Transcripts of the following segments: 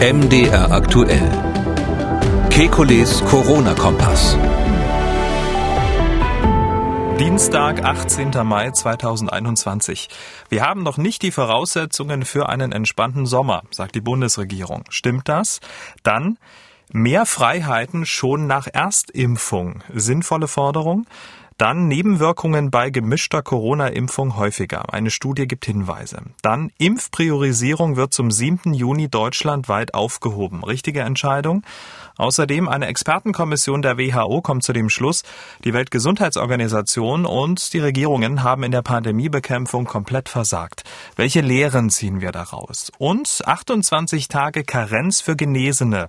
MDR aktuell. Kekules Corona-Kompass. Dienstag, 18. Mai 2021. Wir haben noch nicht die Voraussetzungen für einen entspannten Sommer, sagt die Bundesregierung. Stimmt das? Dann mehr Freiheiten schon nach Erstimpfung. Sinnvolle Forderung? Dann Nebenwirkungen bei gemischter Corona-Impfung häufiger. Eine Studie gibt Hinweise. Dann Impfpriorisierung wird zum 7. Juni deutschlandweit aufgehoben. Richtige Entscheidung? Außerdem eine Expertenkommission der WHO kommt zu dem Schluss, die Weltgesundheitsorganisation und die Regierungen haben in der Pandemiebekämpfung komplett versagt. Welche Lehren ziehen wir daraus? Und 28 Tage Karenz für Genesene.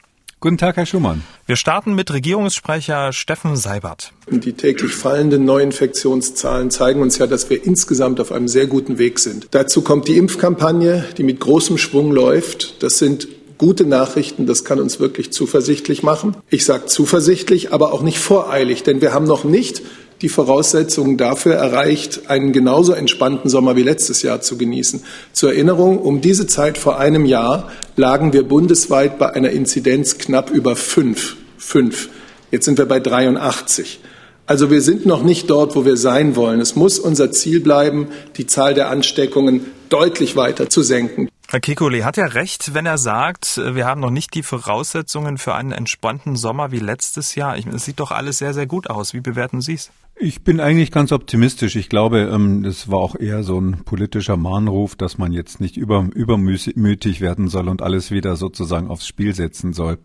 Guten Tag, Herr Schumann. Wir starten mit Regierungssprecher Steffen Seibert. Die täglich fallenden Neuinfektionszahlen zeigen uns ja, dass wir insgesamt auf einem sehr guten Weg sind. Dazu kommt die Impfkampagne, die mit großem Schwung läuft. Das sind gute Nachrichten. Das kann uns wirklich zuversichtlich machen. Ich sage zuversichtlich, aber auch nicht voreilig, denn wir haben noch nicht die Voraussetzungen dafür erreicht, einen genauso entspannten Sommer wie letztes Jahr zu genießen. Zur Erinnerung, um diese Zeit vor einem Jahr lagen wir bundesweit bei einer Inzidenz knapp über fünf. Fünf. Jetzt sind wir bei 83. Also wir sind noch nicht dort, wo wir sein wollen. Es muss unser Ziel bleiben, die Zahl der Ansteckungen deutlich weiter zu senken. Herr Kikuli hat ja recht, wenn er sagt, wir haben noch nicht die Voraussetzungen für einen entspannten Sommer wie letztes Jahr. Es sieht doch alles sehr, sehr gut aus. Wie bewerten Sie es? Ich bin eigentlich ganz optimistisch. Ich glaube, ähm, das war auch eher so ein politischer Mahnruf, dass man jetzt nicht über, übermütig werden soll und alles wieder sozusagen aufs Spiel setzen soll.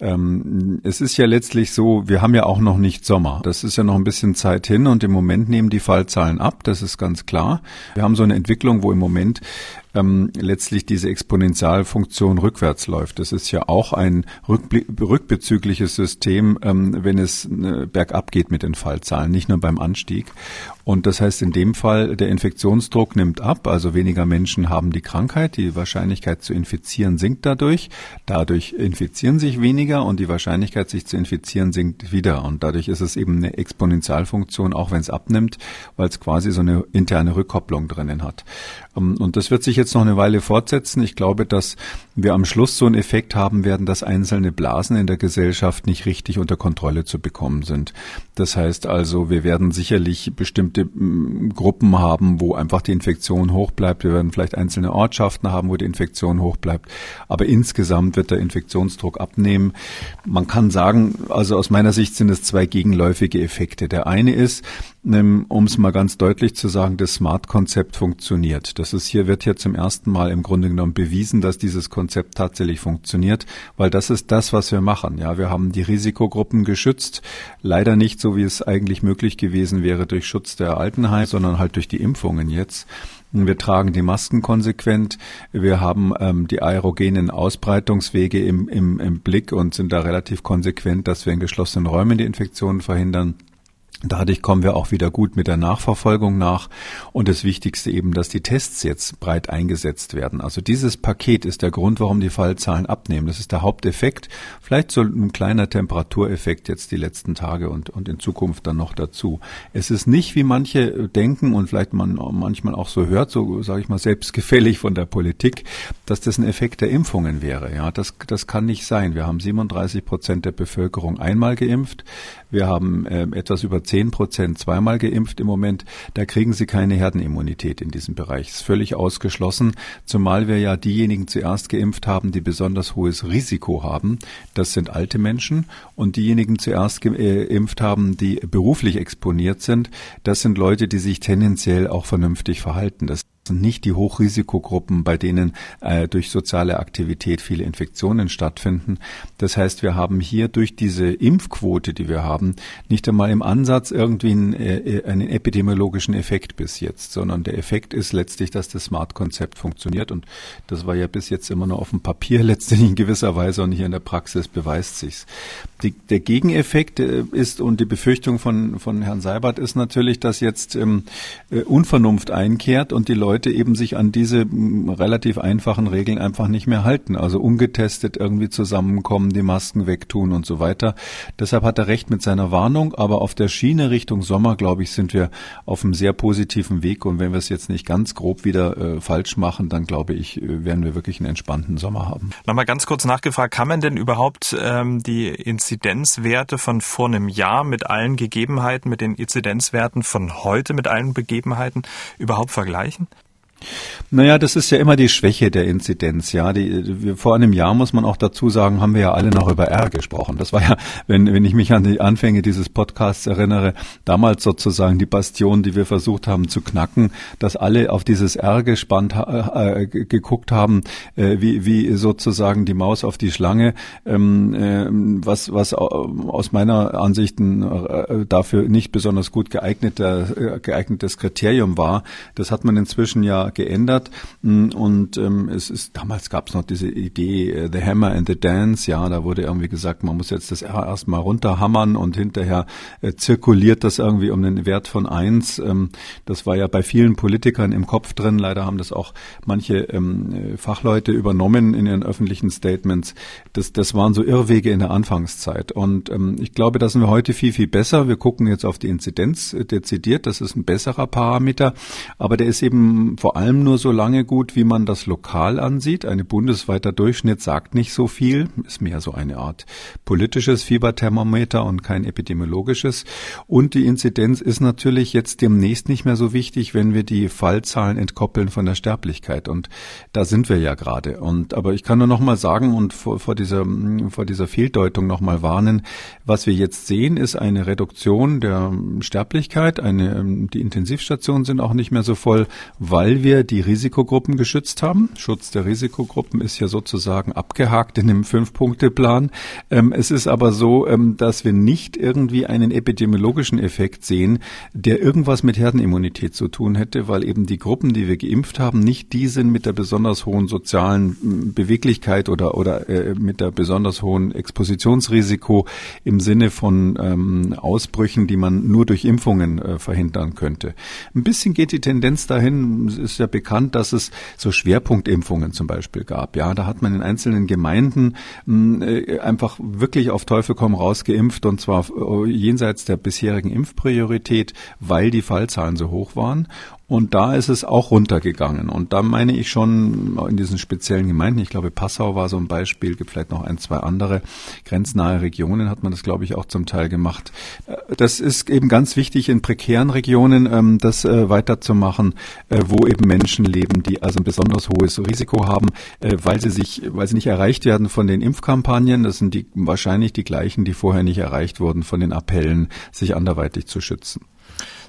Ähm, es ist ja letztlich so, wir haben ja auch noch nicht Sommer. Das ist ja noch ein bisschen Zeit hin und im Moment nehmen die Fallzahlen ab. Das ist ganz klar. Wir haben so eine Entwicklung, wo im Moment ähm, letztlich diese Exponentialfunktion rückwärts läuft. Das ist ja auch ein rückbezügliches System, ähm, wenn es äh, bergab geht mit den Fallzahlen, nicht nur beim Anstieg. Und das heißt in dem Fall, der Infektionsdruck nimmt ab, also weniger Menschen haben die Krankheit, die Wahrscheinlichkeit zu infizieren sinkt dadurch, dadurch infizieren sich weniger und die Wahrscheinlichkeit, sich zu infizieren, sinkt wieder. Und dadurch ist es eben eine Exponentialfunktion, auch wenn es abnimmt, weil es quasi so eine interne Rückkopplung drinnen hat. Ähm, und das wird sich jetzt noch eine Weile fortsetzen. Ich glaube, dass wir am Schluss so einen Effekt haben werden, dass einzelne Blasen in der Gesellschaft nicht richtig unter Kontrolle zu bekommen sind. Das heißt also, wir werden sicherlich bestimmte mm, Gruppen haben, wo einfach die Infektion hoch bleibt. Wir werden vielleicht einzelne Ortschaften haben, wo die Infektion hoch bleibt. Aber insgesamt wird der Infektionsdruck abnehmen. Man kann sagen, also aus meiner Sicht sind es zwei gegenläufige Effekte. Der eine ist, um es mal ganz deutlich zu sagen, das Smart-Konzept funktioniert. Das ist hier, wird hier zum ersten Mal im Grunde genommen bewiesen, dass dieses Konzept tatsächlich funktioniert, weil das ist das, was wir machen. Ja, wir haben die Risikogruppen geschützt. Leider nicht so, wie es eigentlich möglich gewesen wäre durch Schutz der Altenheit, sondern halt durch die Impfungen jetzt. Wir tragen die Masken konsequent. Wir haben ähm, die aerogenen Ausbreitungswege im, im, im Blick und sind da relativ konsequent, dass wir in geschlossenen Räumen die Infektionen verhindern. Dadurch kommen wir auch wieder gut mit der Nachverfolgung nach. Und das Wichtigste eben, dass die Tests jetzt breit eingesetzt werden. Also dieses Paket ist der Grund, warum die Fallzahlen abnehmen. Das ist der Haupteffekt. Vielleicht so ein kleiner Temperatureffekt jetzt die letzten Tage und, und in Zukunft dann noch dazu. Es ist nicht, wie manche denken und vielleicht man manchmal auch so hört, so sage ich mal selbstgefällig von der Politik, dass das ein Effekt der Impfungen wäre. Ja, das, das kann nicht sein. Wir haben 37 Prozent der Bevölkerung einmal geimpft. Wir haben äh, etwas über 10 Prozent zweimal geimpft im Moment. Da kriegen sie keine Herdenimmunität in diesem Bereich. Ist völlig ausgeschlossen, zumal wir ja diejenigen zuerst geimpft haben, die besonders hohes Risiko haben. Das sind alte Menschen. Und diejenigen zuerst geimpft haben, die beruflich exponiert sind, das sind Leute, die sich tendenziell auch vernünftig verhalten. Das sind nicht die Hochrisikogruppen, bei denen äh, durch soziale Aktivität viele Infektionen stattfinden. Das heißt, wir haben hier durch diese Impfquote, die wir haben, nicht einmal im Ansatz irgendwie einen, äh, einen epidemiologischen Effekt bis jetzt, sondern der Effekt ist letztlich, dass das Smart-Konzept funktioniert und das war ja bis jetzt immer nur auf dem Papier letztlich in gewisser Weise und hier in der Praxis beweist sich's. Die, der Gegeneffekt äh, ist und die Befürchtung von, von Herrn Seibert ist natürlich, dass jetzt ähm, äh, Unvernunft einkehrt und die Leute Leute eben sich an diese relativ einfachen Regeln einfach nicht mehr halten. Also ungetestet irgendwie zusammenkommen, die Masken wegtun und so weiter. Deshalb hat er recht mit seiner Warnung, aber auf der Schiene Richtung Sommer, glaube ich, sind wir auf einem sehr positiven Weg. Und wenn wir es jetzt nicht ganz grob wieder äh, falsch machen, dann glaube ich, äh, werden wir wirklich einen entspannten Sommer haben. Nochmal ganz kurz nachgefragt, kann man denn überhaupt ähm, die Inzidenzwerte von vor einem Jahr mit allen Gegebenheiten, mit den Inzidenzwerten von heute, mit allen Begebenheiten überhaupt vergleichen? Naja, das ist ja immer die Schwäche der Inzidenz. Ja, die, vor einem Jahr muss man auch dazu sagen, haben wir ja alle noch über R gesprochen. Das war ja, wenn, wenn ich mich an die Anfänge dieses Podcasts erinnere, damals sozusagen die Bastion, die wir versucht haben zu knacken, dass alle auf dieses R gespannt äh, äh, geguckt haben, äh, wie, wie sozusagen die Maus auf die Schlange, ähm, äh, was, was aus meiner Ansicht äh, dafür nicht besonders gut geeigneter, äh, geeignetes Kriterium war. Das hat man inzwischen ja geändert. Mm, und ähm, es ist, damals gab es noch diese Idee, äh, The Hammer and the Dance, ja, da wurde irgendwie gesagt, man muss jetzt das R erstmal runterhammern und hinterher äh, zirkuliert das irgendwie um den Wert von eins. Ähm, das war ja bei vielen Politikern im Kopf drin. Leider haben das auch manche ähm, Fachleute übernommen in ihren öffentlichen Statements. Das, das waren so Irrwege in der Anfangszeit. Und ähm, ich glaube, da sind wir heute viel, viel besser. Wir gucken jetzt auf die Inzidenz äh, dezidiert. Das ist ein besserer Parameter. Aber der ist eben vor allem nur so lange gut, wie man das lokal ansieht. Ein bundesweiter Durchschnitt sagt nicht so viel, ist mehr so eine Art politisches Fieberthermometer und kein epidemiologisches. Und die Inzidenz ist natürlich jetzt demnächst nicht mehr so wichtig, wenn wir die Fallzahlen entkoppeln von der Sterblichkeit. Und da sind wir ja gerade. Und aber ich kann nur noch mal sagen und vor, vor dieser vor dieser Fehldeutung noch mal warnen, was wir jetzt sehen, ist eine Reduktion der Sterblichkeit. Eine die Intensivstationen sind auch nicht mehr so voll, weil weil wir die Risikogruppen geschützt haben. Schutz der Risikogruppen ist ja sozusagen abgehakt in dem Fünf-Punkte-Plan. Ähm, es ist aber so, ähm, dass wir nicht irgendwie einen epidemiologischen Effekt sehen, der irgendwas mit Herdenimmunität zu tun hätte, weil eben die Gruppen, die wir geimpft haben, nicht die sind mit der besonders hohen sozialen Beweglichkeit oder, oder äh, mit der besonders hohen Expositionsrisiko im Sinne von ähm, Ausbrüchen, die man nur durch Impfungen äh, verhindern könnte. Ein bisschen geht die Tendenz dahin, ist ja bekannt, dass es so Schwerpunktimpfungen zum Beispiel gab. Ja, da hat man in einzelnen Gemeinden mh, äh, einfach wirklich auf Teufel komm raus geimpft und zwar äh, jenseits der bisherigen Impfpriorität, weil die Fallzahlen so hoch waren. Und da ist es auch runtergegangen. Und da meine ich schon in diesen speziellen Gemeinden, ich glaube Passau war so ein Beispiel, gibt vielleicht noch ein, zwei andere grenznahe Regionen hat man das, glaube ich, auch zum Teil gemacht. Äh, das ist eben ganz wichtig in prekären Regionen, ähm, das äh, weiterzumachen, äh, wo eben Menschen leben, die also ein besonders hohes Risiko haben, weil sie sich, weil sie nicht erreicht werden von den Impfkampagnen. Das sind die wahrscheinlich die gleichen, die vorher nicht erreicht wurden von den Appellen, sich anderweitig zu schützen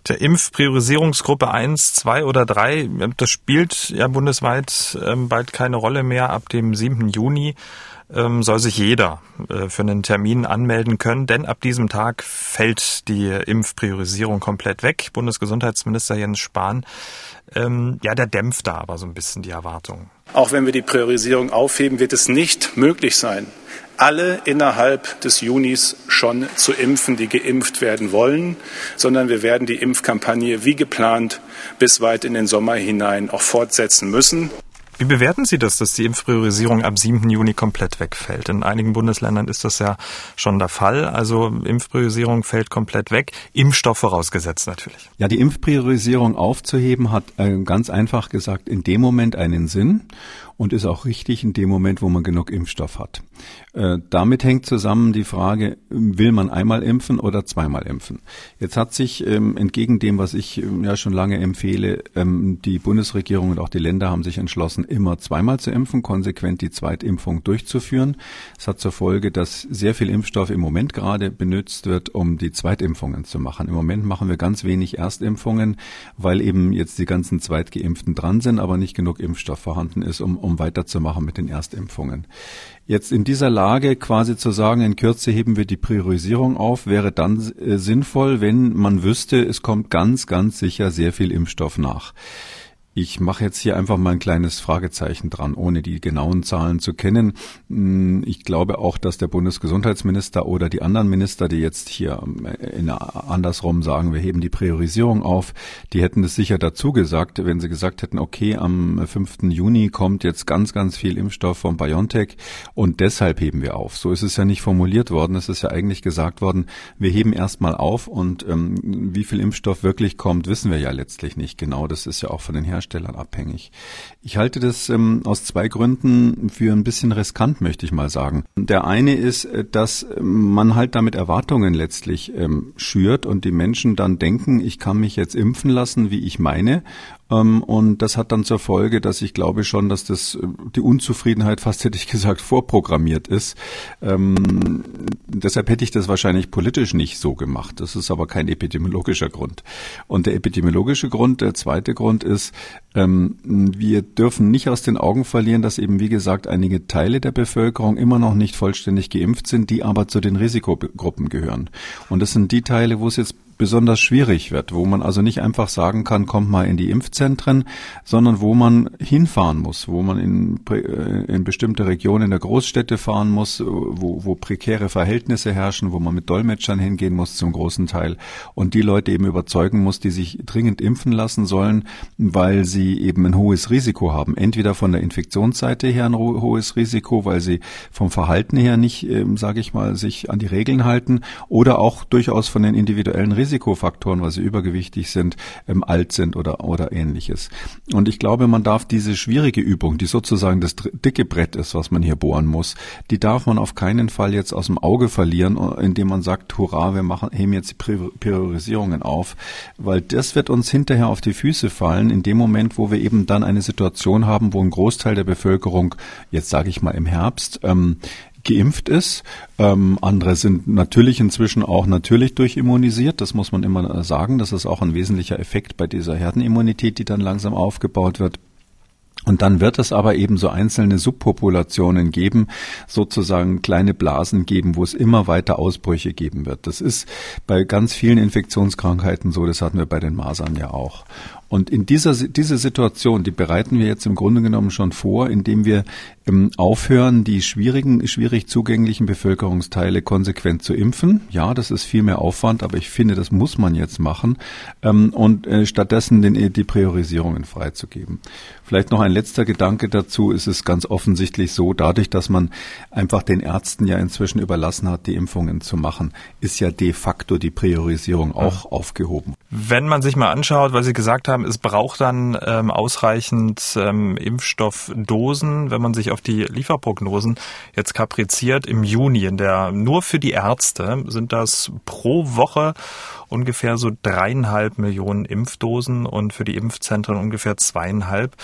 der Impfpriorisierungsgruppe 1, 2 oder 3, das spielt ja bundesweit ähm, bald keine Rolle mehr. Ab dem 7. Juni ähm, soll sich jeder äh, für einen Termin anmelden können, denn ab diesem Tag fällt die Impfpriorisierung komplett weg. Bundesgesundheitsminister Jens Spahn, ähm, ja, der dämpft da aber so ein bisschen die Erwartungen. Auch wenn wir die Priorisierung aufheben, wird es nicht möglich sein, alle innerhalb des Junis schon zu impfen, die geimpft werden wollen, sondern wir werden die Impfkampagne wie geplant bis weit in den Sommer hinein auch fortsetzen müssen. Wie bewerten Sie das, dass die Impfpriorisierung ab 7. Juni komplett wegfällt? In einigen Bundesländern ist das ja schon der Fall. Also Impfpriorisierung fällt komplett weg, Impfstoff vorausgesetzt natürlich. Ja, die Impfpriorisierung aufzuheben hat äh, ganz einfach gesagt in dem Moment einen Sinn und ist auch richtig in dem Moment, wo man genug Impfstoff hat. Äh, damit hängt zusammen die Frage, will man einmal impfen oder zweimal impfen? Jetzt hat sich ähm, entgegen dem, was ich ähm, ja schon lange empfehle, ähm, die Bundesregierung und auch die Länder haben sich entschlossen, immer zweimal zu impfen, konsequent die Zweitimpfung durchzuführen. Es hat zur Folge, dass sehr viel Impfstoff im Moment gerade benutzt wird, um die Zweitimpfungen zu machen. Im Moment machen wir ganz wenig Erstimpfungen, weil eben jetzt die ganzen Zweitgeimpften dran sind, aber nicht genug Impfstoff vorhanden ist, um, um weiterzumachen mit den Erstimpfungen. Jetzt in dieser Lage quasi zu sagen, in Kürze heben wir die Priorisierung auf, wäre dann äh, sinnvoll, wenn man wüsste, es kommt ganz, ganz sicher sehr viel Impfstoff nach. Ich mache jetzt hier einfach mal ein kleines Fragezeichen dran, ohne die genauen Zahlen zu kennen. Hm, ich glaube auch, dass der Bundesgesundheitsminister oder die anderen Minister, die jetzt hier äh, in andersrum sagen, wir heben die Priorisierung auf, die hätten es sicher dazu gesagt, wenn sie gesagt hätten, okay, am 5. Juni kommt jetzt ganz, ganz viel Impfstoff von BioNTech und deshalb heben wir auf. So ist es ja nicht formuliert worden. Es ist ja eigentlich gesagt worden, wir heben erstmal auf und ähm, wie viel Impfstoff wirklich kommt, wissen wir ja letztlich nicht genau. Das ist ja auch von den Herstellern Herstellern abhängig. Ich halte das ähm, aus zwei Gründen für ein bisschen riskant, möchte ich mal sagen. Der eine ist, äh, dass man halt damit Erwartungen letztlich ähm, schürt und die Menschen dann denken, ich kann mich jetzt impfen lassen, wie ich meine ähm, und das hat dann zur Folge, dass ich glaube schon, dass das äh, die Unzufriedenheit fast hätte ich gesagt vorprogrammiert ist. Ähm, deshalb hätte ich das wahrscheinlich politisch nicht so gemacht. Das ist aber kein epidemiologischer Grund. Und der epidemiologische Grund, der zweite Grund ist, ähm, wir dürfen nicht aus den Augen verlieren, dass eben wie gesagt einige Teile der Bevölkerung immer noch nicht vollständig geimpft sind, die aber zu den Risikogruppen gehören. Und das sind die Teile, wo es jetzt besonders schwierig wird, wo man also nicht einfach sagen kann, kommt mal in die Impfzentren, sondern wo man hinfahren muss, wo man in, äh, in bestimmte Regionen der Großstädte fahren muss, wo, wo prekäre Verhältnisse herrschen, wo man mit Dolmetschern hingehen muss zum großen Teil und die Leute eben überzeugen muss, die sich dringend impfen lassen sollen, weil sie eben ein hohes Risiko haben. Entweder von der Infektionsseite her ein hohes Risiko, weil sie vom Verhalten her nicht, äh, sage ich mal, sich an die Regeln halten oder auch durchaus von den individuellen Risiken Risikofaktoren, weil sie übergewichtig sind, ähm, alt sind oder, oder ähnliches. Und ich glaube, man darf diese schwierige Übung, die sozusagen das dicke Brett ist, was man hier bohren muss, die darf man auf keinen Fall jetzt aus dem Auge verlieren, indem man sagt, hurra, wir machen, heben jetzt die Priorisierungen auf, weil das wird uns hinterher auf die Füße fallen, in dem Moment, wo wir eben dann eine Situation haben, wo ein Großteil der Bevölkerung, jetzt sage ich mal im Herbst, ähm, geimpft ist. Ähm, andere sind natürlich inzwischen auch natürlich durchimmunisiert. Das muss man immer sagen. Das ist auch ein wesentlicher Effekt bei dieser Herdenimmunität, die dann langsam aufgebaut wird. Und dann wird es aber eben so einzelne Subpopulationen geben, sozusagen kleine Blasen geben, wo es immer weiter Ausbrüche geben wird. Das ist bei ganz vielen Infektionskrankheiten so, das hatten wir bei den Masern ja auch. Und in dieser diese Situation, die bereiten wir jetzt im Grunde genommen schon vor, indem wir ähm, aufhören, die schwierigen, schwierig zugänglichen Bevölkerungsteile konsequent zu impfen. Ja, das ist viel mehr Aufwand, aber ich finde, das muss man jetzt machen ähm, und äh, stattdessen den, die Priorisierungen freizugeben. Vielleicht noch ein letzter Gedanke dazu. ist Es ganz offensichtlich so, dadurch, dass man einfach den Ärzten ja inzwischen überlassen hat, die Impfungen zu machen, ist ja de facto die Priorisierung auch ja. aufgehoben. Wenn man sich mal anschaut, weil Sie gesagt haben, es braucht dann ähm, ausreichend ähm, Impfstoffdosen, wenn man sich auf die Lieferprognosen jetzt kapriziert im Juni, in der nur für die Ärzte sind das pro Woche ungefähr so dreieinhalb Millionen Impfdosen und für die Impfzentren ungefähr zweieinhalb.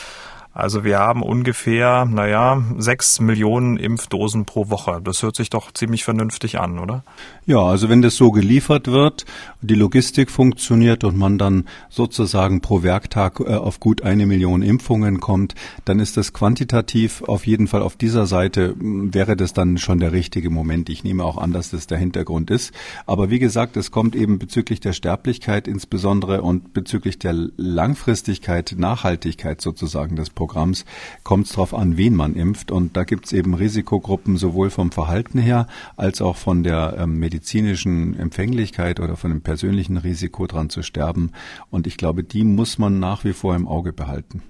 Also wir haben ungefähr, naja, sechs Millionen Impfdosen pro Woche. Das hört sich doch ziemlich vernünftig an, oder? Ja, also wenn das so geliefert wird, die Logistik funktioniert und man dann sozusagen pro Werktag äh, auf gut eine Million Impfungen kommt, dann ist das quantitativ auf jeden Fall auf dieser Seite, wäre das dann schon der richtige Moment. Ich nehme auch an, dass das der Hintergrund ist. Aber wie gesagt, es kommt eben bezüglich der Sterblichkeit insbesondere und bezüglich der Langfristigkeit, Nachhaltigkeit sozusagen des Programms kommt es darauf an, wen man impft. Und da gibt es eben Risikogruppen sowohl vom Verhalten her als auch von der ähm, medizinischen Empfänglichkeit oder von dem persönlichen Risiko dran zu sterben. Und ich glaube, die muss man nach wie vor im Auge behalten.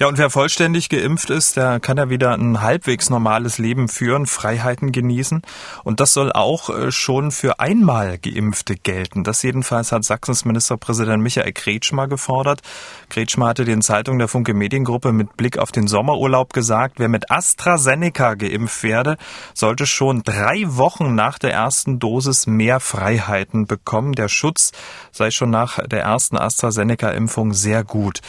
Ja, und wer vollständig geimpft ist, der kann ja wieder ein halbwegs normales Leben führen, Freiheiten genießen. Und das soll auch äh, schon für einmal Geimpfte gelten. Das jedenfalls hat Sachsens Ministerpräsident Michael Kretschmer gefordert. Kretschmer hatte den Zeitungen der Funke Mediengruppe mit Blick auf den Sommerurlaub gesagt, wer mit AstraZeneca geimpft werde, sollte schon drei Wochen nach der ersten Dosis mehr Freiheiten bekommen. Der Schutz sei schon nach der ersten AstraZeneca-Impfung sehr gut.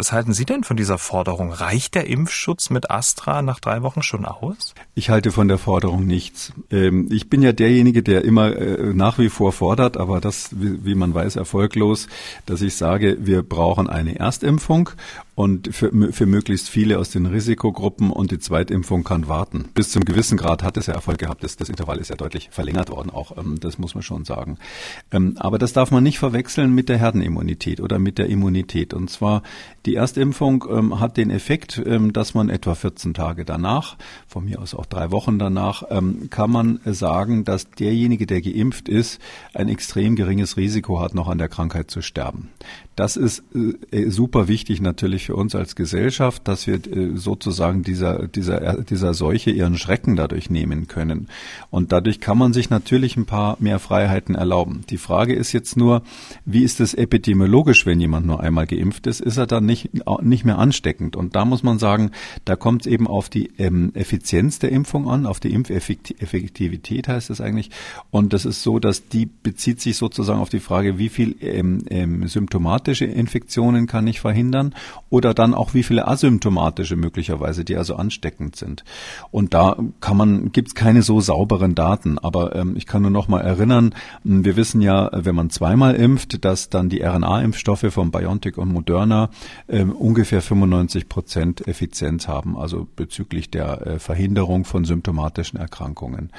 Was halten Sie denn von dieser Forderung? Reicht der Impfschutz mit Astra nach drei Wochen schon aus? Ich halte von der Forderung nichts. Ähm, ich bin ja derjenige, der immer äh, nach wie vor fordert, aber das, wie man weiß, erfolglos, dass ich sage, wir brauchen eine Erstimpfung und für, für möglichst viele aus den Risikogruppen und die Zweitimpfung kann warten. Bis zum gewissen Grad hat es ja Erfolg gehabt. Das, das Intervall ist ja deutlich verlängert worden auch. Ähm, das muss man schon sagen. Ähm, aber das darf man nicht verwechseln mit der Herdenimmunität oder mit der Immunität. Und zwar die Erstimpfung ähm, hat den Effekt, dass man etwa 14 Tage danach, von mir aus auch drei Wochen danach, kann man sagen, dass derjenige, der geimpft ist, ein extrem geringes Risiko hat, noch an der Krankheit zu sterben. Das ist äh, super wichtig natürlich für uns als Gesellschaft, dass wir äh, sozusagen dieser, dieser, dieser Seuche ihren Schrecken dadurch nehmen können. Und dadurch kann man sich natürlich ein paar mehr Freiheiten erlauben. Die Frage ist jetzt nur, wie ist es epidemiologisch, wenn jemand nur einmal geimpft ist? Ist er dann nicht, nicht mehr ansteckend? Und da muss man sagen, da kommt es eben auf die ähm, Effizienz der Impfung an, auf die Impfeffektivität heißt es eigentlich. Und das ist so, dass die bezieht sich sozusagen auf die Frage, wie viel ähm, ähm, symptomatische Infektionen kann ich verhindern oder dann auch wie viele asymptomatische möglicherweise, die also ansteckend sind. Und da kann man, gibt es keine so sauberen Daten, aber ähm, ich kann nur noch mal erinnern, wir wissen ja, wenn man zweimal impft, dass dann die RNA-Impfstoffe von BioNTech und Moderna ähm, ungefähr 95 Prozent Effizienz haben, also bezüglich der äh, Verhinderung von symptomatischen Erkrankungen.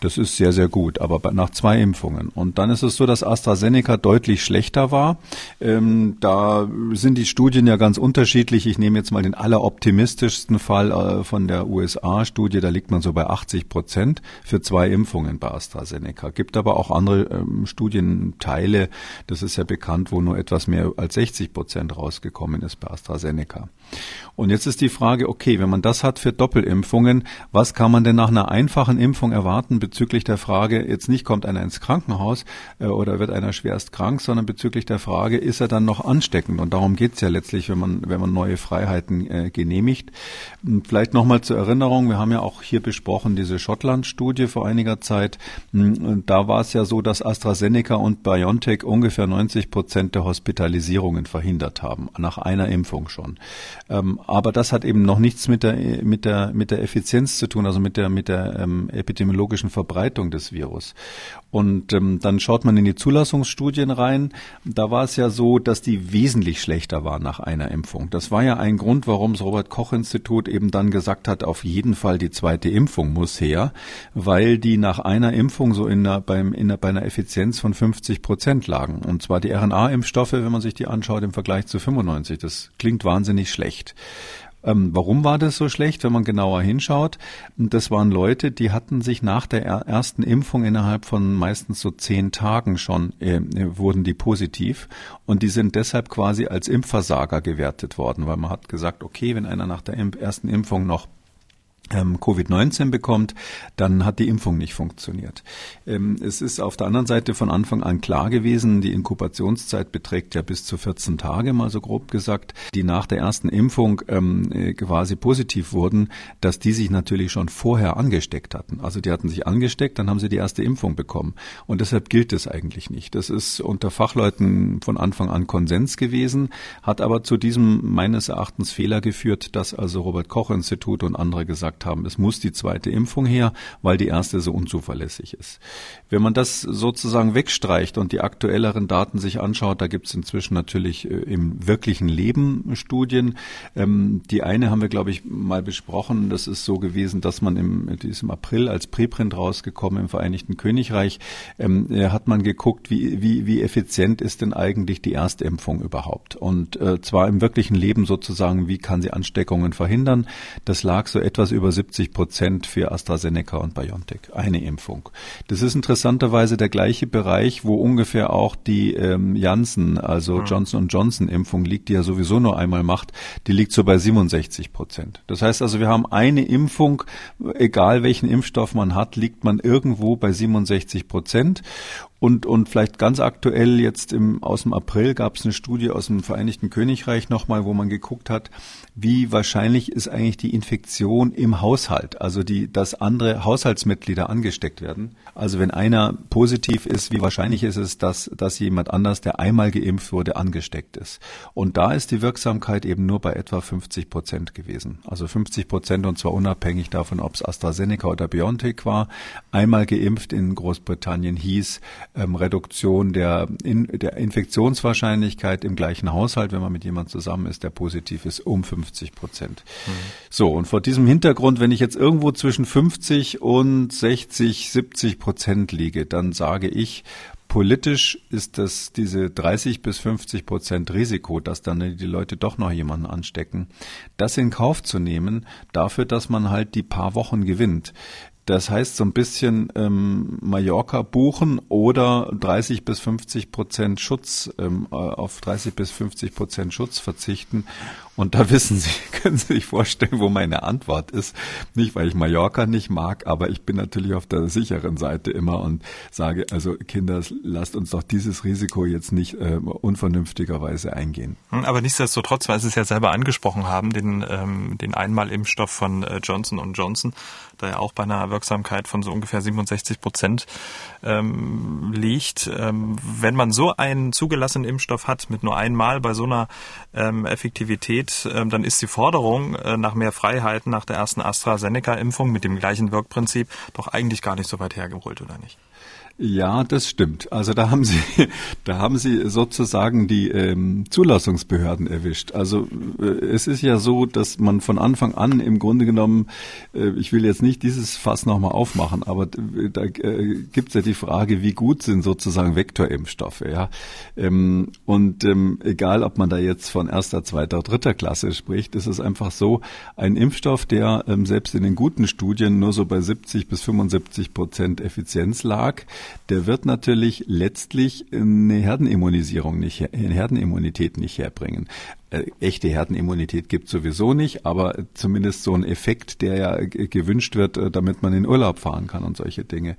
Das ist sehr, sehr gut, aber nach zwei Impfungen. Und dann ist es so, dass AstraZeneca deutlich schlechter war. Ähm, da sind die Studien ja ganz unterschiedlich. Ich nehme jetzt mal den alleroptimistischsten Fall äh, von der USA-Studie. Da liegt man so bei 80 Prozent für zwei Impfungen bei AstraZeneca. Gibt aber auch andere ähm, Studienteile, das ist ja bekannt, wo nur etwas mehr als 60 Prozent rausgekommen ist bei AstraZeneca. Und jetzt ist die Frage, okay, wenn man das hat für Doppelimpfungen, was kann man denn nach einer einfachen Impfung erwarten bezüglich der Frage, jetzt nicht kommt einer ins Krankenhaus äh, oder wird einer schwerst krank, sondern bezüglich der Frage, ist er dann noch ansteckend? Und darum geht's ja letztlich, wenn man, wenn man neue Freiheiten äh, genehmigt. Und vielleicht nochmal zur Erinnerung, wir haben ja auch hier besprochen diese Schottland-Studie vor einiger Zeit. Und da war es ja so, dass AstraZeneca und BioNTech ungefähr 90 Prozent der Hospitalisierungen verhindert haben, nach einer Impfung schon. Ähm, aber das hat eben noch nichts mit der, mit der, mit der Effizienz zu tun, also mit der, mit der ähm, epidemiologischen Verbreitung des Virus. Und ähm, dann schaut man in die Zulassungsstudien rein. Da war es ja so, dass die wesentlich schlechter waren nach einer Impfung. Das war ja ein Grund, warum das Robert Koch Institut eben dann gesagt hat, auf jeden Fall die zweite Impfung muss her, weil die nach einer Impfung so in einer, beim, in einer, bei einer Effizienz von 50 Prozent lagen. Und zwar die RNA-Impfstoffe, wenn man sich die anschaut, im Vergleich zu 95. Das klingt wahnsinnig schlecht. Ähm, warum war das so schlecht, wenn man genauer hinschaut? Das waren Leute, die hatten sich nach der ersten Impfung innerhalb von meistens so zehn Tagen schon, äh, wurden die positiv. Und die sind deshalb quasi als Impfversager gewertet worden, weil man hat gesagt, okay, wenn einer nach der ersten Impfung noch Covid-19 bekommt, dann hat die Impfung nicht funktioniert. Ähm, es ist auf der anderen Seite von Anfang an klar gewesen, die Inkubationszeit beträgt ja bis zu 14 Tage, mal so grob gesagt, die nach der ersten Impfung ähm, äh, quasi positiv wurden, dass die sich natürlich schon vorher angesteckt hatten. Also die hatten sich angesteckt, dann haben sie die erste Impfung bekommen. Und deshalb gilt es eigentlich nicht. Das ist unter Fachleuten von Anfang an Konsens gewesen, hat aber zu diesem meines Erachtens Fehler geführt, dass also Robert Koch Institut und andere gesagt gesagt haben, es muss die zweite Impfung her, weil die erste so unzuverlässig ist. Wenn man das sozusagen wegstreicht und die aktuelleren Daten sich anschaut, da gibt es inzwischen natürlich äh, im wirklichen Leben Studien. Ähm, die eine haben wir, glaube ich, mal besprochen. Das ist so gewesen, dass man im, diesem April als Preprint rausgekommen im Vereinigten Königreich, ähm, äh, hat man geguckt, wie, wie, wie effizient ist denn eigentlich die Erstimpfung überhaupt? Und äh, zwar im wirklichen Leben sozusagen, wie kann sie Ansteckungen verhindern? Das lag so etwas über über 70 Prozent für AstraZeneca und BioNTech. Eine Impfung. Das ist interessanterweise der gleiche Bereich, wo ungefähr auch die ähm, Janssen, also Johnson Johnson Impfung liegt, die ja sowieso nur einmal macht, die liegt so bei 67 Prozent. Das heißt also, wir haben eine Impfung, egal welchen Impfstoff man hat, liegt man irgendwo bei 67 Prozent. Und, und vielleicht ganz aktuell jetzt im, aus dem April gab es eine Studie aus dem Vereinigten Königreich nochmal, wo man geguckt hat, wie wahrscheinlich ist eigentlich die Infektion im Haushalt, also die, dass andere Haushaltsmitglieder angesteckt werden. Also wenn einer positiv ist, wie wahrscheinlich ist es, dass, dass jemand anders, der einmal geimpft wurde, angesteckt ist. Und da ist die Wirksamkeit eben nur bei etwa 50 Prozent gewesen. Also 50 Prozent und zwar unabhängig davon, ob es AstraZeneca oder BioNTech war. Einmal geimpft in Großbritannien hieß, ähm, Reduktion der, in, der Infektionswahrscheinlichkeit im gleichen Haushalt, wenn man mit jemand zusammen ist, der positiv ist, um 50 Prozent. Mhm. So, und vor diesem Hintergrund, wenn ich jetzt irgendwo zwischen 50 und 60, 70 Prozent liege, dann sage ich, Politisch ist das diese 30 bis 50 Prozent Risiko, dass dann die Leute doch noch jemanden anstecken, das in Kauf zu nehmen, dafür, dass man halt die paar Wochen gewinnt. Das heißt so ein bisschen ähm, Mallorca buchen oder 30 bis 50 Prozent Schutz ähm, äh, auf 30 bis 50 Prozent Schutz verzichten und da wissen Sie, können Sie sich vorstellen, wo meine Antwort ist. Nicht, weil ich Mallorca nicht mag, aber ich bin natürlich auf der sicheren Seite immer und sage, also Kinder, lasst uns doch dieses Risiko jetzt nicht äh, unvernünftigerweise eingehen. Hm, aber nichtsdestotrotz, weil Sie es ja selber angesprochen haben, den, ähm, den Einmalimpfstoff von äh, Johnson Johnson, da ja auch bei einer Wirksamkeit von so ungefähr 67 Prozent ähm, liegt. Ähm, wenn man so einen zugelassenen Impfstoff hat mit nur einmal bei so einer ähm, Effektivität, ähm, dann ist die Forderung äh, nach mehr Freiheiten nach der ersten AstraZeneca-Impfung mit dem gleichen Wirkprinzip doch eigentlich gar nicht so weit hergeholt, oder nicht? Ja, das stimmt. Also da haben Sie, da haben Sie sozusagen die ähm, Zulassungsbehörden erwischt. Also äh, es ist ja so, dass man von Anfang an im Grunde genommen, äh, ich will jetzt nicht dieses Fass nochmal aufmachen, aber da äh, gibt es ja die Frage, wie gut sind sozusagen Vektorimpfstoffe, ja. Ähm, und ähm, egal, ob man da jetzt von erster, zweiter, dritter Klasse spricht, ist es einfach so, ein Impfstoff, der ähm, selbst in den guten Studien nur so bei 70 bis 75 Prozent Effizienz lag, der wird natürlich letztlich eine Herdenimmunisierung nicht, eine Herdenimmunität nicht herbringen. äh, echte Herdenimmunität gibt sowieso nicht, aber zumindest so ein Effekt, der ja gewünscht wird, äh, damit man in Urlaub fahren kann und solche Dinge.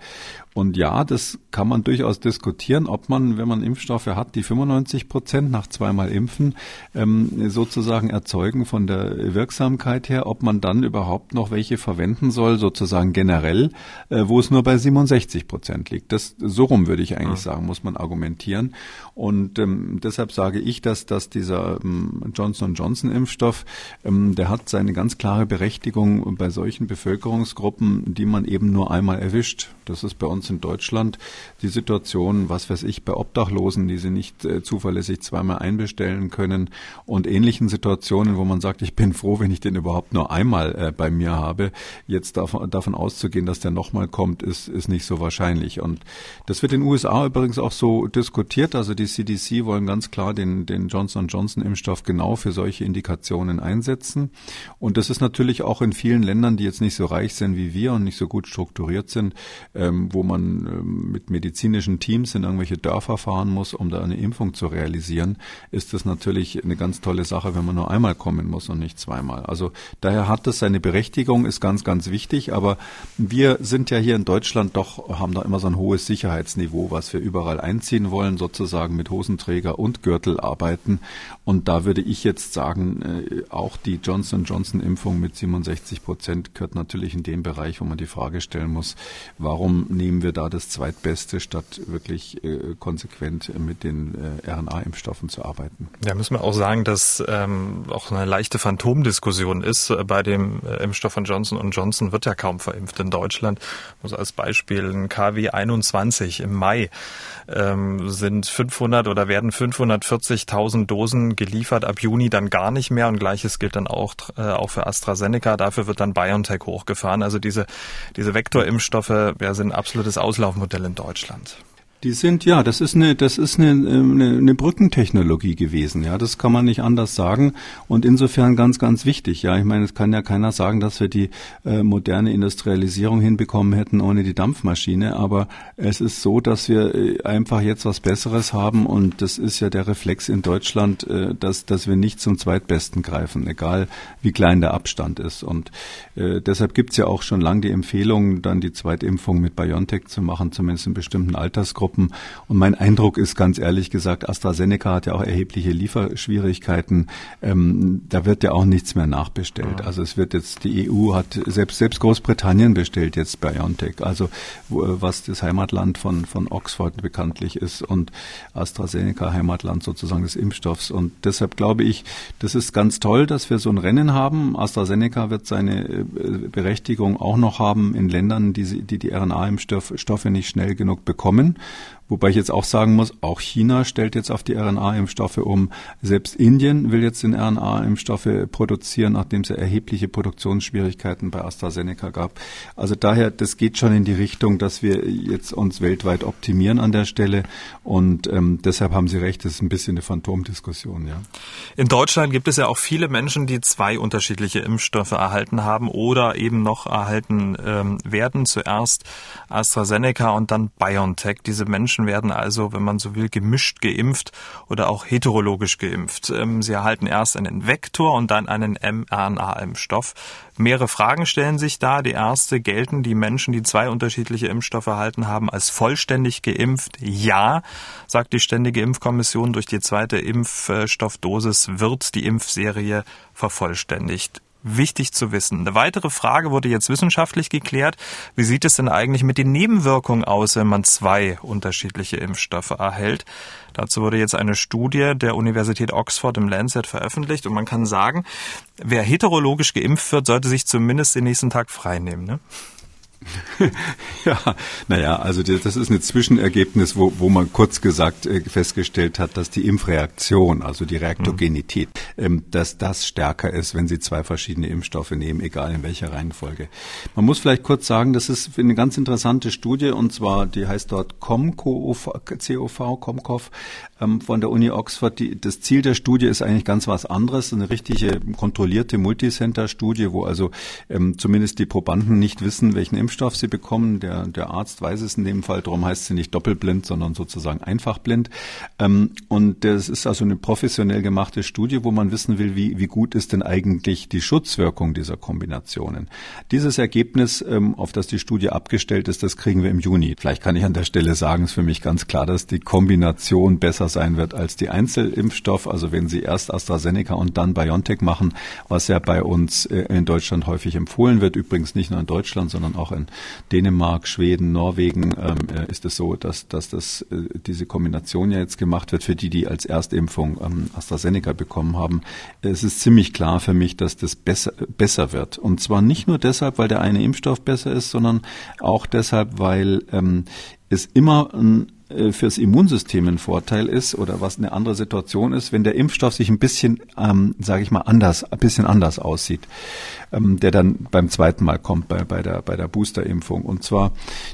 Und ja, das kann man durchaus diskutieren, ob man, wenn man Impfstoffe hat, die 95 Prozent nach zweimal Impfen ähm, sozusagen erzeugen von der Wirksamkeit her, ob man dann überhaupt noch welche verwenden soll, sozusagen generell, äh, wo es nur bei 67 Prozent liegt. Das so rum würde ich eigentlich ja. sagen, muss man argumentieren. Und ähm, deshalb sage ich, dass, dass dieser ähm, Johnson Johnson Impfstoff, ähm, der hat seine ganz klare Berechtigung bei solchen Bevölkerungsgruppen, die man eben nur einmal erwischt. Das ist bei uns in Deutschland die Situation, was weiß ich, bei Obdachlosen, die sie nicht äh, zuverlässig zweimal einbestellen können und ähnlichen Situationen, wo man sagt, ich bin froh, wenn ich den überhaupt nur einmal äh, bei mir habe. Jetzt davon, davon auszugehen, dass der nochmal kommt, ist, ist nicht so wahrscheinlich. Und das wird in den USA übrigens auch so diskutiert. Also die CDC wollen ganz klar den, den Johnson Johnson Impfstoff genau für solche Indikationen einsetzen. Und das ist natürlich auch in vielen Ländern, die jetzt nicht so reich sind wie wir und nicht so gut strukturiert sind, ähm, wo man ähm, mit medizinischen Teams in irgendwelche Dörfer fahren muss, um da eine Impfung zu realisieren, ist das natürlich eine ganz tolle Sache, wenn man nur einmal kommen muss und nicht zweimal. Also daher hat das seine Berechtigung, ist ganz, ganz wichtig. Aber wir sind ja hier in Deutschland doch, haben da immer so ein hohes Sicherheitsniveau, was wir überall einziehen wollen, sozusagen mit Hosenträger und Gürtel arbeiten. Und da würde ich jetzt sagen, äh, auch die Johnson Johnson Impfung mit 67 Prozent gehört natürlich in dem Bereich, wo man die Frage stellen muss, warum nehmen wir da das zweitbeste, statt wirklich äh, konsequent mit den äh, RNA-Impfstoffen zu arbeiten? Ja, müssen wir auch sagen, dass ähm, auch eine leichte Phantomdiskussion ist. Bei dem Impfstoff von Johnson Johnson wird ja kaum verimpft in Deutschland. Also als Beispiel ein KW 21 im Mai ähm, sind 500 oder werden 540.000 Dosen geliefert, ab Juni dann gar nicht mehr und gleiches gilt dann auch, äh, auch für AstraZeneca. Dafür wird dann BioNTech hochgefahren. Also diese, diese Vektorimpfstoffe ja, sind ein absolutes Auslaufmodell in Deutschland. Die sind, ja, das ist eine, das ist eine, eine, eine Brückentechnologie gewesen, ja, das kann man nicht anders sagen und insofern ganz, ganz wichtig, ja. Ich meine, es kann ja keiner sagen, dass wir die äh, moderne Industrialisierung hinbekommen hätten ohne die Dampfmaschine, aber es ist so, dass wir äh, einfach jetzt was Besseres haben und das ist ja der Reflex in Deutschland, äh, dass, dass wir nicht zum Zweitbesten greifen, egal wie klein der Abstand ist und äh, deshalb gibt's ja auch schon lange die Empfehlung, dann die Zweitimpfung mit BioNTech zu machen, zumindest in bestimmten Altersgruppen Gruppen. Und mein Eindruck ist ganz ehrlich gesagt, AstraZeneca hat ja auch erhebliche Lieferschwierigkeiten. Ähm, da wird ja auch nichts mehr nachbestellt. Also es wird jetzt, die EU hat, selbst, selbst Großbritannien bestellt jetzt BioNTech. Also wo, was das Heimatland von, von Oxford bekanntlich ist und AstraZeneca Heimatland sozusagen des Impfstoffs. Und deshalb glaube ich, das ist ganz toll, dass wir so ein Rennen haben. AstraZeneca wird seine äh, Berechtigung auch noch haben in Ländern, die die, die RNA-Impfstoffe nicht schnell genug bekommen. Wobei ich jetzt auch sagen muss, auch China stellt jetzt auf die RNA-Impfstoffe um. Selbst Indien will jetzt den RNA-Impfstoffe produzieren, nachdem es erhebliche Produktionsschwierigkeiten bei AstraZeneca gab. Also daher, das geht schon in die Richtung, dass wir jetzt uns weltweit optimieren an der Stelle. Und ähm, deshalb haben Sie recht, das ist ein bisschen eine Phantomdiskussion, ja. In Deutschland gibt es ja auch viele Menschen, die zwei unterschiedliche Impfstoffe erhalten haben oder eben noch erhalten ähm, werden. Zuerst AstraZeneca und dann BioNTech. Diese Menschen Menschen werden also, wenn man so will, gemischt geimpft oder auch heterologisch geimpft. Ähm, sie erhalten erst einen Vektor und dann einen mRNA-Impfstoff. Mehrere Fragen stellen sich da. Die erste, gelten die Menschen, die zwei unterschiedliche Impfstoffe erhalten haben, als vollständig geimpft? Ja, sagt die Ständige Impfkommission. Durch die zweite Impfstoffdosis wird die Impfserie vervollständigt wichtig zu wissen. Eine weitere Frage wurde jetzt wissenschaftlich geklärt. Wie sieht es denn eigentlich mit den Nebenwirkungen aus, wenn man zwei unterschiedliche Impfstoffe erhält? Dazu wurde jetzt eine Studie der Universität Oxford im Lancet veröffentlicht und man kann sagen, wer heterologisch geimpft wird, sollte sich zumindest den nächsten Tag freinehmen. Ne? ja, naja, also das ist ein Zwischenergebnis, wo, wo man kurz gesagt äh, festgestellt hat, dass die Impfreaktion, also die Reaktogenität, mhm. dass das stärker ist, wenn Sie zwei verschiedene Impfstoffe nehmen, egal in welcher Reihenfolge. Man muss vielleicht kurz sagen, das ist eine ganz interessante Studie und zwar, die heißt dort COMCOV, COV, ähm, von der Uni Oxford. Die, das Ziel der Studie ist eigentlich ganz was anderes, eine richtige kontrollierte Multicenter-Studie, wo also ähm, zumindest die Probanden nicht wissen, welchen Impfstoff sie bekommen. Der, der Arzt weiß es in dem Fall, darum heißt sie nicht doppelblind, sondern sozusagen einfach blind. Ähm, und das ist also eine professionell gemachte Studie, wo man wissen will, wie, wie gut ist denn eigentlich die Schutzwirkung dieser Kombinationen. Dieses Ergebnis, ähm, auf das die Studie abgestellt ist, das kriegen wir im Juni. Vielleicht kann ich an der Stelle sagen, ist für mich ganz klar, dass die Kombination besser sein wird als die Einzelimpfstoff. Also wenn Sie erst AstraZeneca und dann BioNTech machen, was ja bei uns äh, in Deutschland häufig empfohlen wird, übrigens nicht nur in Deutschland, sondern auch in in Dänemark, Schweden, Norwegen ähm, äh, ist es so, dass, dass das, äh, diese Kombination ja jetzt gemacht wird für die, die als Erstimpfung ähm, AstraZeneca bekommen haben. Es ist ziemlich klar für mich, dass das besser, besser wird. Und zwar nicht nur deshalb, weil der eine Impfstoff besser ist, sondern auch deshalb, weil ähm, es immer ein äh, fürs Immunsystem ein Vorteil ist oder was eine andere Situation ist, wenn der Impfstoff sich ein bisschen, ähm, sage ich mal, anders, ein bisschen anders aussieht ähm, der dann beim zweiten Mal kommt bei, bei der, bei der Boosterimpfung. Und zwar,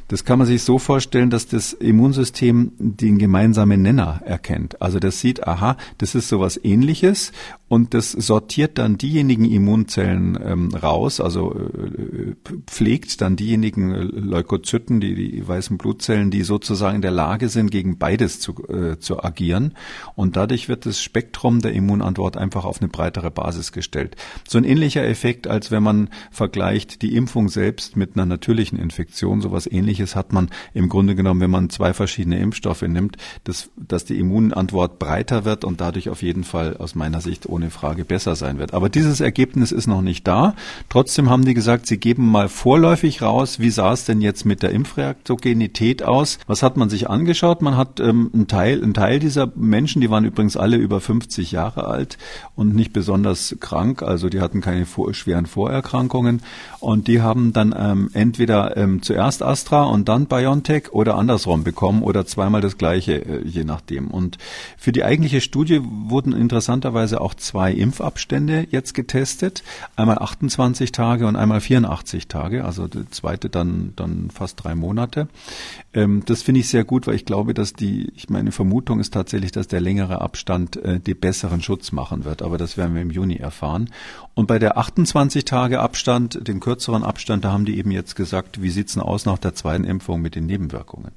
das kann man sich so vorstellen, dass das Immunsystem den gemeinsamen Nenner erkennt. Also das sieht, aha, das ist sowas ähnliches und das sortiert dann diejenigen Immunzellen ähm, raus, also äh, pflegt dann diejenigen Leukozyten, die, die weißen Blutzellen, die sozusagen in der Lage sind, gegen beides zu, äh, zu agieren. Und dadurch wird das Spektrum der Immunantwort einfach auf eine breitere Basis gestellt. So ein ähnlicher Effekt als wenn man vergleicht die Impfung selbst mit einer natürlichen Infektion. Sowas ähnliches hat man im Grunde genommen, wenn man zwei verschiedene Impfstoffe nimmt, dass, dass die Immunantwort breiter wird und dadurch auf jeden Fall aus meiner Sicht ohne Frage besser sein wird. Aber dieses Ergebnis ist noch nicht da. Trotzdem haben die gesagt, sie geben mal vorläufig raus, wie sah es denn jetzt mit der Impfreaktogenität aus? Was hat man sich angeschaut? Man hat ähm, einen Teil, einen Teil dieser Menschen, die waren übrigens alle über 50 Jahre alt und nicht besonders krank, also die hatten keine schweren Vorerkrankungen und die haben dann ähm, entweder ähm, zuerst Astra und dann BioNTech oder andersrum bekommen oder zweimal das gleiche, äh, je nachdem. Und für die eigentliche Studie wurden interessanterweise auch zwei Impfabstände jetzt getestet, einmal 28 Tage und einmal 84 Tage, also der zweite dann dann fast drei Monate. Ähm, das finde ich sehr gut, weil ich glaube, dass die, ich meine Vermutung ist tatsächlich, dass der längere Abstand äh, die besseren Schutz machen wird, aber das werden wir im Juni erfahren. Und bei der 28 Tage Abstand, den kürzeren Abstand, da haben die eben jetzt gesagt, wie sieht's denn aus nach der zweiten Impfung mit den Nebenwirkungen?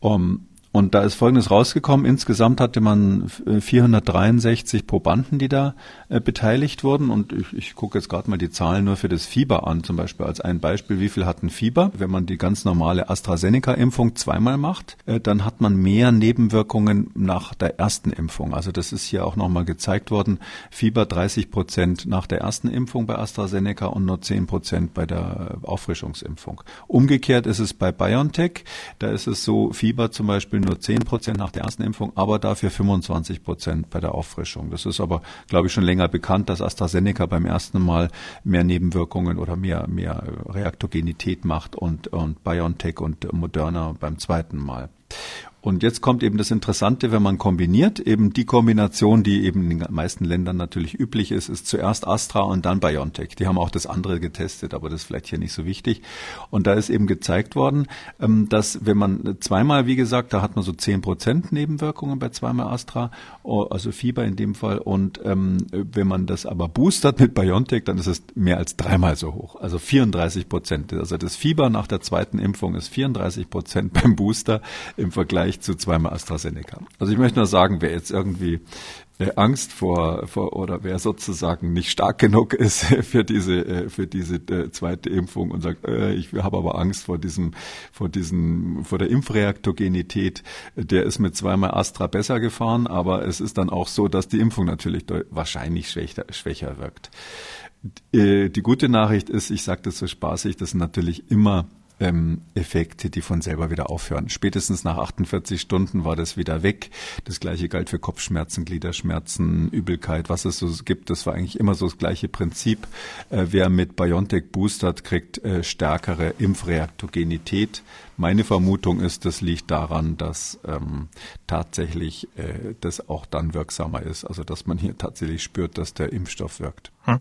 Um, und da ist Folgendes rausgekommen. Insgesamt hatte man 463 äh, Probanden, die da äh, beteiligt wurden. Und ich, ich gucke jetzt gerade mal die Zahlen nur für das Fieber an, zum Beispiel als ein Beispiel. Wie viel hatten Fieber? Wenn man die ganz normale AstraZeneca-Impfung zweimal macht, äh, dann hat man mehr Nebenwirkungen nach der ersten Impfung. Also das ist hier auch nochmal gezeigt worden. Fieber 30 Prozent nach der ersten Impfung bei AstraZeneca und nur 10 Prozent bei der Auffrischungsimpfung. Umgekehrt ist es bei BioNTech. Da ist es so, Fieber zum Beispiel nur 10 Prozent nach der ersten Impfung, aber dafür 25 Prozent bei der Auffrischung. Das ist aber, glaube ich, schon länger bekannt, dass AstraZeneca beim ersten Mal mehr Nebenwirkungen oder mehr, mehr Reaktogenität macht und, und BioNTech und Moderna beim zweiten Mal. Und jetzt kommt eben das Interessante, wenn man kombiniert, eben die Kombination, die eben in den meisten Ländern natürlich üblich ist, ist zuerst Astra und dann BioNTech. Die haben auch das andere getestet, aber das ist vielleicht hier nicht so wichtig. Und da ist eben gezeigt worden, ähm, dass wenn man zweimal, wie gesagt, da hat man so zehn Prozent Nebenwirkungen bei zweimal Astra, also Fieber in dem Fall. Und ähm, wenn man das aber boostert mit BioNTech, dann ist es mehr als dreimal so hoch, also 34 Prozent. Also das Fieber nach der zweiten Impfung ist 34 Prozent beim Booster im Vergleich Vergleich zu zweimal AstraZeneca. Also ich möchte nur sagen, wer jetzt irgendwie äh, Angst vor, vor oder wer sozusagen nicht stark genug ist für diese äh, für diese äh, zweite Impfung und sagt, ich habe aber Angst vor diesem vor diesem vor der Impfreaktogenität, der ist mit zweimal Astra besser gefahren, aber es ist dann auch so, dass die Impfung natürlich wahrscheinlich schwächer, schwächer wirkt. Die gute Nachricht ist, ich sage das so spaßig, das sind natürlich immer ähm, Effekte, die von selber wieder aufhören. Spätestens nach 48 Stunden war das wieder weg. Das gleiche galt für Kopfschmerzen, Gliederschmerzen, Übelkeit, was es so gibt. Das war eigentlich immer so das gleiche Prinzip. Äh, wer mit BioNTech boostert, kriegt äh, stärkere Impfreaktogenität. Meine Vermutung ist, das liegt daran, dass ähm, tatsächlich äh, das auch dann wirksamer ist. Also dass man hier tatsächlich spürt, dass der Impfstoff wirkt. Hm.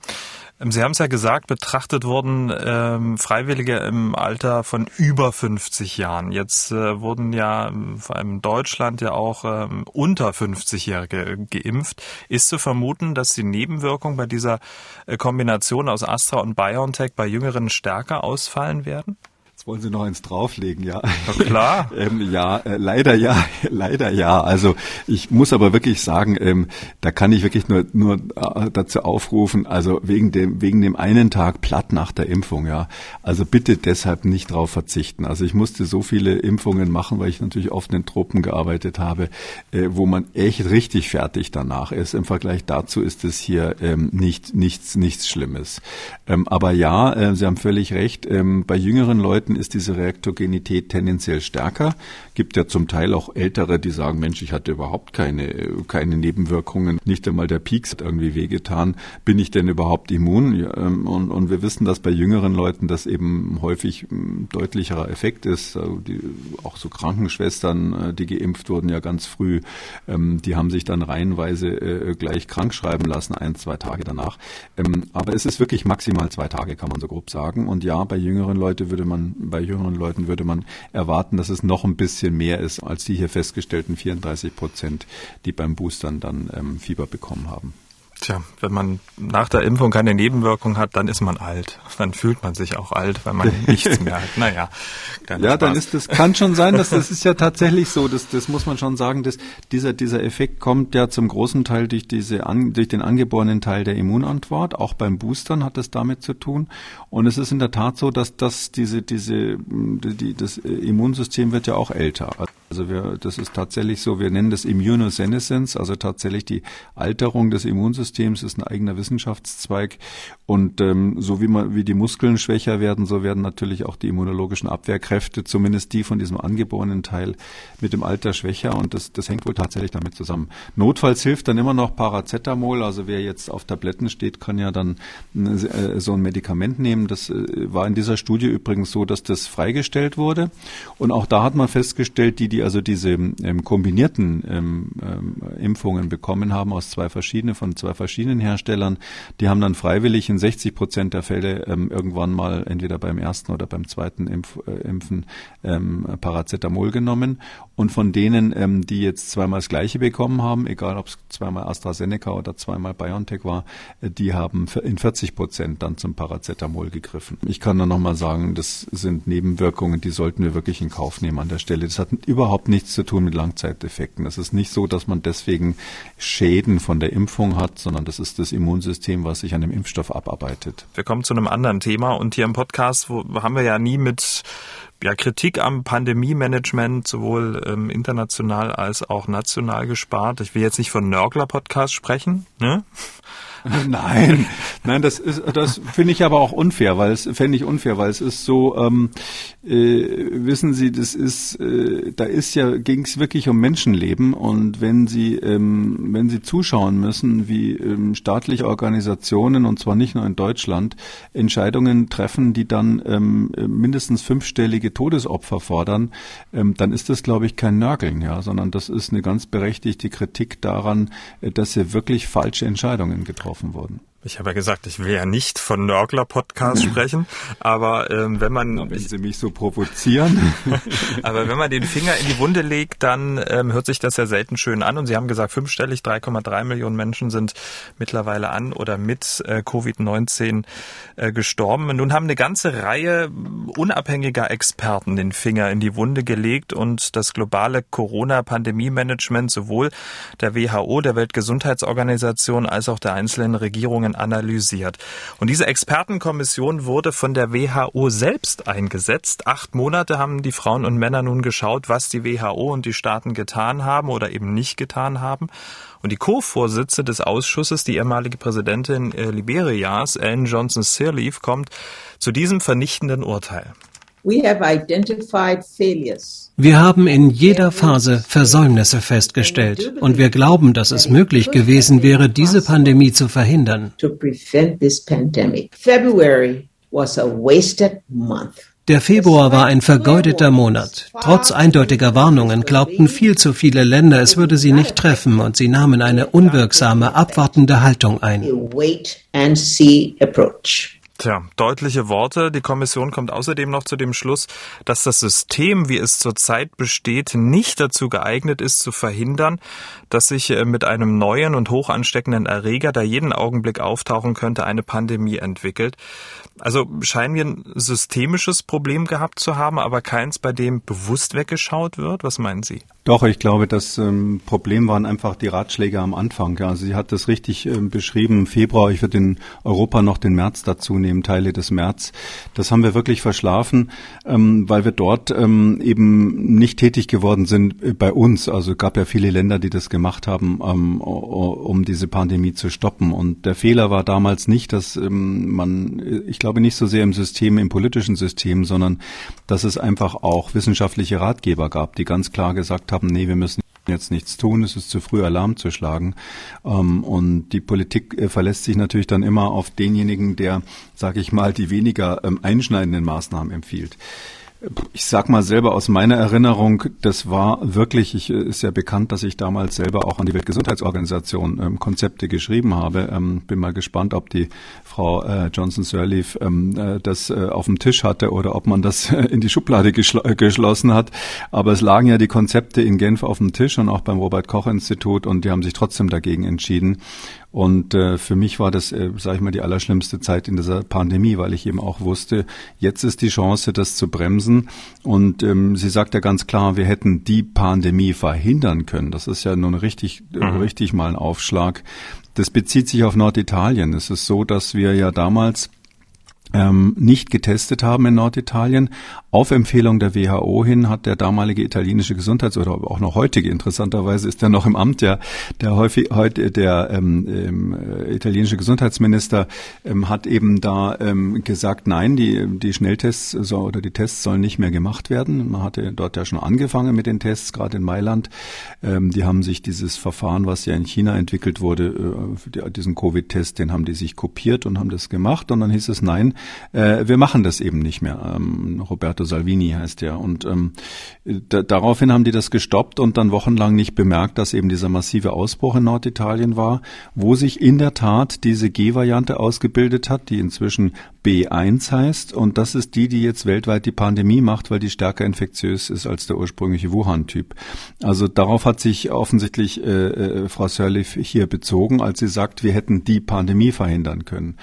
Ähm, Sie haben es ja gesagt, betrachtet wurden ähm, Freiwillige im Alter von über 50 Jahren. Jetzt äh, wurden ja ähm, vor allem in Deutschland ja auch ähm, unter 50-Jährige geimpft. Ist zu vermuten, dass die Nebenwirkungen bei dieser äh, Kombination aus Astra und BioNTech bei Jüngeren stärker ausfallen werden? Jetzt wollen Sie noch eins drauflegen, ja? Na klar. ähm, ja, äh, leider ja, leider ja. Also ich muss aber wirklich sagen, ähm, da kann ich wirklich nur nur äh, dazu aufrufen, also wegen dem wegen dem einen Tag platt nach der Impfung, ja. Also bitte deshalb nicht drauf verzichten. Also ich musste so viele Impfungen machen, weil ich natürlich oft in den Tropen gearbeitet habe, äh, wo man echt richtig fertig danach ist. Im Vergleich dazu ist es hier ähm, nicht nichts nichts Schlimmes. Ähm, aber ja, äh, Sie haben völlig recht. Ähm, bei jüngeren Leuten Leuten ist diese Reaktogenität tendenziell stärker. Gibt ja zum Teil auch Ältere, die sagen, Mensch, ich hatte überhaupt keine, keine Nebenwirkungen. Nicht einmal der Peaks hat irgendwie wehgetan. Bin ich denn überhaupt immun? Ähm, und, und wir wissen, dass bei jüngeren Leuten das eben häufig ein deutlicherer Effekt ist. Also die, auch so Krankenschwestern, äh, die geimpft wurden ja ganz früh, ähm, die haben sich dann reihenweise äh, gleich krank schreiben lassen, ein, zwei Tage danach. Ähm, aber es ist wirklich maximal zwei Tage, kann man so grob sagen. Und ja, bei jüngeren Leuten würde man bei jüngeren Leuten würde man erwarten, dass es noch ein bisschen mehr ist als die hier festgestellten 34 Prozent, die beim Boostern dann ähm, Fieber bekommen haben. Tja, wenn man nach der Impfung keine Nebenwirkung hat, dann ist man alt. Dann fühlt man sich auch alt, weil man nichts mehr hat. Naja. Ja, Spaß. dann ist das, kann schon sein, dass das ist ja tatsächlich so, das, das muss man schon sagen, dass dieser, dieser Effekt kommt ja zum großen Teil durch diese, an, durch den angeborenen Teil der Immunantwort. Auch beim Boostern hat das damit zu tun. Und es ist in der Tat so, dass das, diese, diese, die, das Immunsystem wird ja auch älter. Also wir, das ist tatsächlich so, wir nennen das Immunosenescence, also tatsächlich die Alterung des Immunsystems ist ein eigener Wissenschaftszweig. Und ähm, so wie man, wie die Muskeln schwächer werden, so werden natürlich auch die immunologischen Abwehrkräfte, zumindest die von diesem angeborenen Teil, mit dem Alter schwächer. Und das, das hängt wohl tatsächlich damit zusammen. Notfalls hilft dann immer noch Paracetamol. Also wer jetzt auf Tabletten steht, kann ja dann äh, so ein Medikament nehmen. Das äh, war in dieser Studie übrigens so, dass das freigestellt wurde. Und auch da hat man festgestellt, die, die also diese ähm, kombinierten ähm, ähm, Impfungen bekommen haben aus zwei verschiedenen, von zwei verschiedenen Herstellern, die haben dann freiwillig in 60 Prozent der Fälle ähm, irgendwann mal entweder beim ersten oder beim zweiten Impf, äh, Impfen ähm, Paracetamol genommen. Und von denen, ähm, die jetzt zweimal das Gleiche bekommen haben, egal ob es zweimal AstraZeneca oder zweimal BioNTech war, äh, die haben in 40 Prozent dann zum Paracetamol gegriffen. Ich kann nur noch mal sagen, das sind Nebenwirkungen, die sollten wir wirklich in Kauf nehmen an der Stelle. Das hat überhaupt nichts zu tun mit Langzeiteffekten. Es ist nicht so, dass man deswegen Schäden von der Impfung hat, sondern das ist das Immunsystem, was sich an dem Impfstoff abarbeitet. Wir kommen zu einem anderen Thema und hier im Podcast wo, haben wir ja nie mit ja, Kritik am Pandemie-Management sowohl ähm, international als auch national gespart. Ich will jetzt nicht von Nörgler-Podcast sprechen, ne? Nein, nein, das ist, das finde ich aber auch unfair, weil es fände ich unfair, weil es ist so, ähm, äh, wissen Sie, das ist, äh, da ist ja ging es wirklich um Menschenleben und wenn Sie, ähm, wenn Sie zuschauen müssen, wie ähm, staatliche Organisationen und zwar nicht nur in Deutschland Entscheidungen treffen, die dann ähm, mindestens fünfstellige Todesopfer fordern, ähm, dann ist das, glaube ich, kein Nörgeln, ja, sondern das ist eine ganz berechtigte Kritik daran, äh, dass sie wirklich falsche Entscheidungen getroffen wurden. Ich habe ja gesagt, ich will ja nicht von Nörgler-Podcast sprechen, aber ähm, wenn man... Na, wenn Sie mich so provozieren. aber wenn man den Finger in die Wunde legt, dann ähm, hört sich das ja selten schön an. Und Sie haben gesagt, fünfstellig, 3,3 Millionen Menschen sind mittlerweile an oder mit äh, Covid-19 äh, gestorben. Und nun haben eine ganze Reihe unabhängiger Experten den Finger in die Wunde gelegt und das globale Corona-Pandemie-Management sowohl der WHO, der Weltgesundheitsorganisation, als auch der einzelnen Regierungen Erfahrungen analysiert. Und diese Expertenkommission wurde von der WHO selbst eingesetzt. Acht Monate haben die Frauen und Männer nun geschaut, was die WHO und die Staaten getan haben oder eben nicht getan haben. Und die Co-Vorsitze des Ausschusses, die ehemalige Präsidentin äh, Liberias, Ellen Johnson Sirleaf, kommt zu diesem vernichtenden Urteil. Wir haben in jeder Phase Versäumnisse festgestellt und wir glauben, dass es möglich gewesen wäre, diese Pandemie zu verhindern. Der Februar war ein vergeudeter Monat. Trotz eindeutiger Warnungen glaubten viel zu viele Länder, es würde sie nicht treffen und sie nahmen eine unwirksame, abwartende Haltung ein. Tja, deutliche Worte. Die Kommission kommt außerdem noch zu dem Schluss, dass das System, wie es zurzeit besteht, nicht dazu geeignet ist, zu verhindern, dass sich äh, mit einem neuen und hoch ansteckenden Erreger, der jeden Augenblick auftauchen könnte, eine Pandemie entwickelt. Also scheinen wir ein systemisches Problem gehabt zu haben, aber keins, bei dem bewusst weggeschaut wird. Was meinen Sie? Doch, ich glaube, das ähm, Problem waren einfach die Ratschläge am Anfang. Also sie hat das richtig ähm, beschrieben. Im Februar, ich würde in Europa noch den März dazu nehmen, Teile des März. Das haben wir wirklich verschlafen, ähm, weil wir dort ähm, eben nicht tätig geworden sind bei uns. Also gab ja viele Länder, die das gemacht haben, ähm, um diese Pandemie zu stoppen. Und der Fehler war damals nicht, dass ähm, man, ich glaube nicht so sehr im System, im politischen System, sondern dass es einfach auch wissenschaftliche Ratgeber gab, die ganz klar gesagt haben, nee, wir müssen jetzt nichts tun, es ist zu früh Alarm zu schlagen. Ähm, und die Politik äh, verlässt sich natürlich dann immer auf denjenigen, der, sage ich mal, die weniger ähm, einschneidenden Maßnahmen empfiehlt ich sag mal selber aus meiner Erinnerung, das war wirklich, ich, äh, ist ja bekannt, dass ich damals selber auch an die Weltgesundheitsorganisation ähm, Konzepte geschrieben habe. Ähm, bin mal gespannt, ob die Frau äh, Johnson Sirleaf ähm, äh, das äh, auf dem Tisch hatte oder ob man das äh, in die Schublade geschl äh, geschlossen hat. Aber es lagen ja die Konzepte in Genf auf dem Tisch und auch beim Robert Koch Institut und die haben sich trotzdem dagegen entschieden. Und äh, für mich war das, äh, sage ich mal, die allerschlimmste Zeit in dieser Pandemie, weil ich eben auch wusste, jetzt ist die Chance, das zu bremsen. Und ähm, sie sagt ja ganz klar, wir hätten die Pandemie verhindern können. Das ist ja nun richtig, mhm. richtig mal ein Aufschlag. Das bezieht sich auf Norditalien. Es ist so, dass wir ja damals ähm, nicht getestet haben in Norditalien. Auf Empfehlung der WHO hin hat der damalige italienische Gesundheits- oder auch noch heutige, interessanterweise ist er noch im Amt, ja, der häufig heute der ähm, ähm, italienische Gesundheitsminister ähm, hat eben da ähm, gesagt, nein, die die Schnelltests so, oder die Tests sollen nicht mehr gemacht werden. Man hatte dort ja schon angefangen mit den Tests, gerade in Mailand. Ähm, die haben sich dieses Verfahren, was ja in China entwickelt wurde, äh, diesen Covid-Test, den haben die sich kopiert und haben das gemacht und dann hieß es nein, äh, wir machen das eben nicht mehr. Ähm, Roberto Dr. Salvini heißt der. Und ähm, da, daraufhin haben die das gestoppt und dann wochenlang nicht bemerkt, dass eben dieser massive Ausbruch in Norditalien war, wo sich in der Tat diese G-Variante ausgebildet hat, die inzwischen B1 heißt. Und das ist die, die jetzt weltweit die Pandemie macht, weil die stärker infektiös ist als der ursprüngliche Wuhan-Typ. Also darauf hat sich offensichtlich äh, äh, Frau Sirleaf hier bezogen, als sie sagt, wir hätten die Pandemie verhindern können.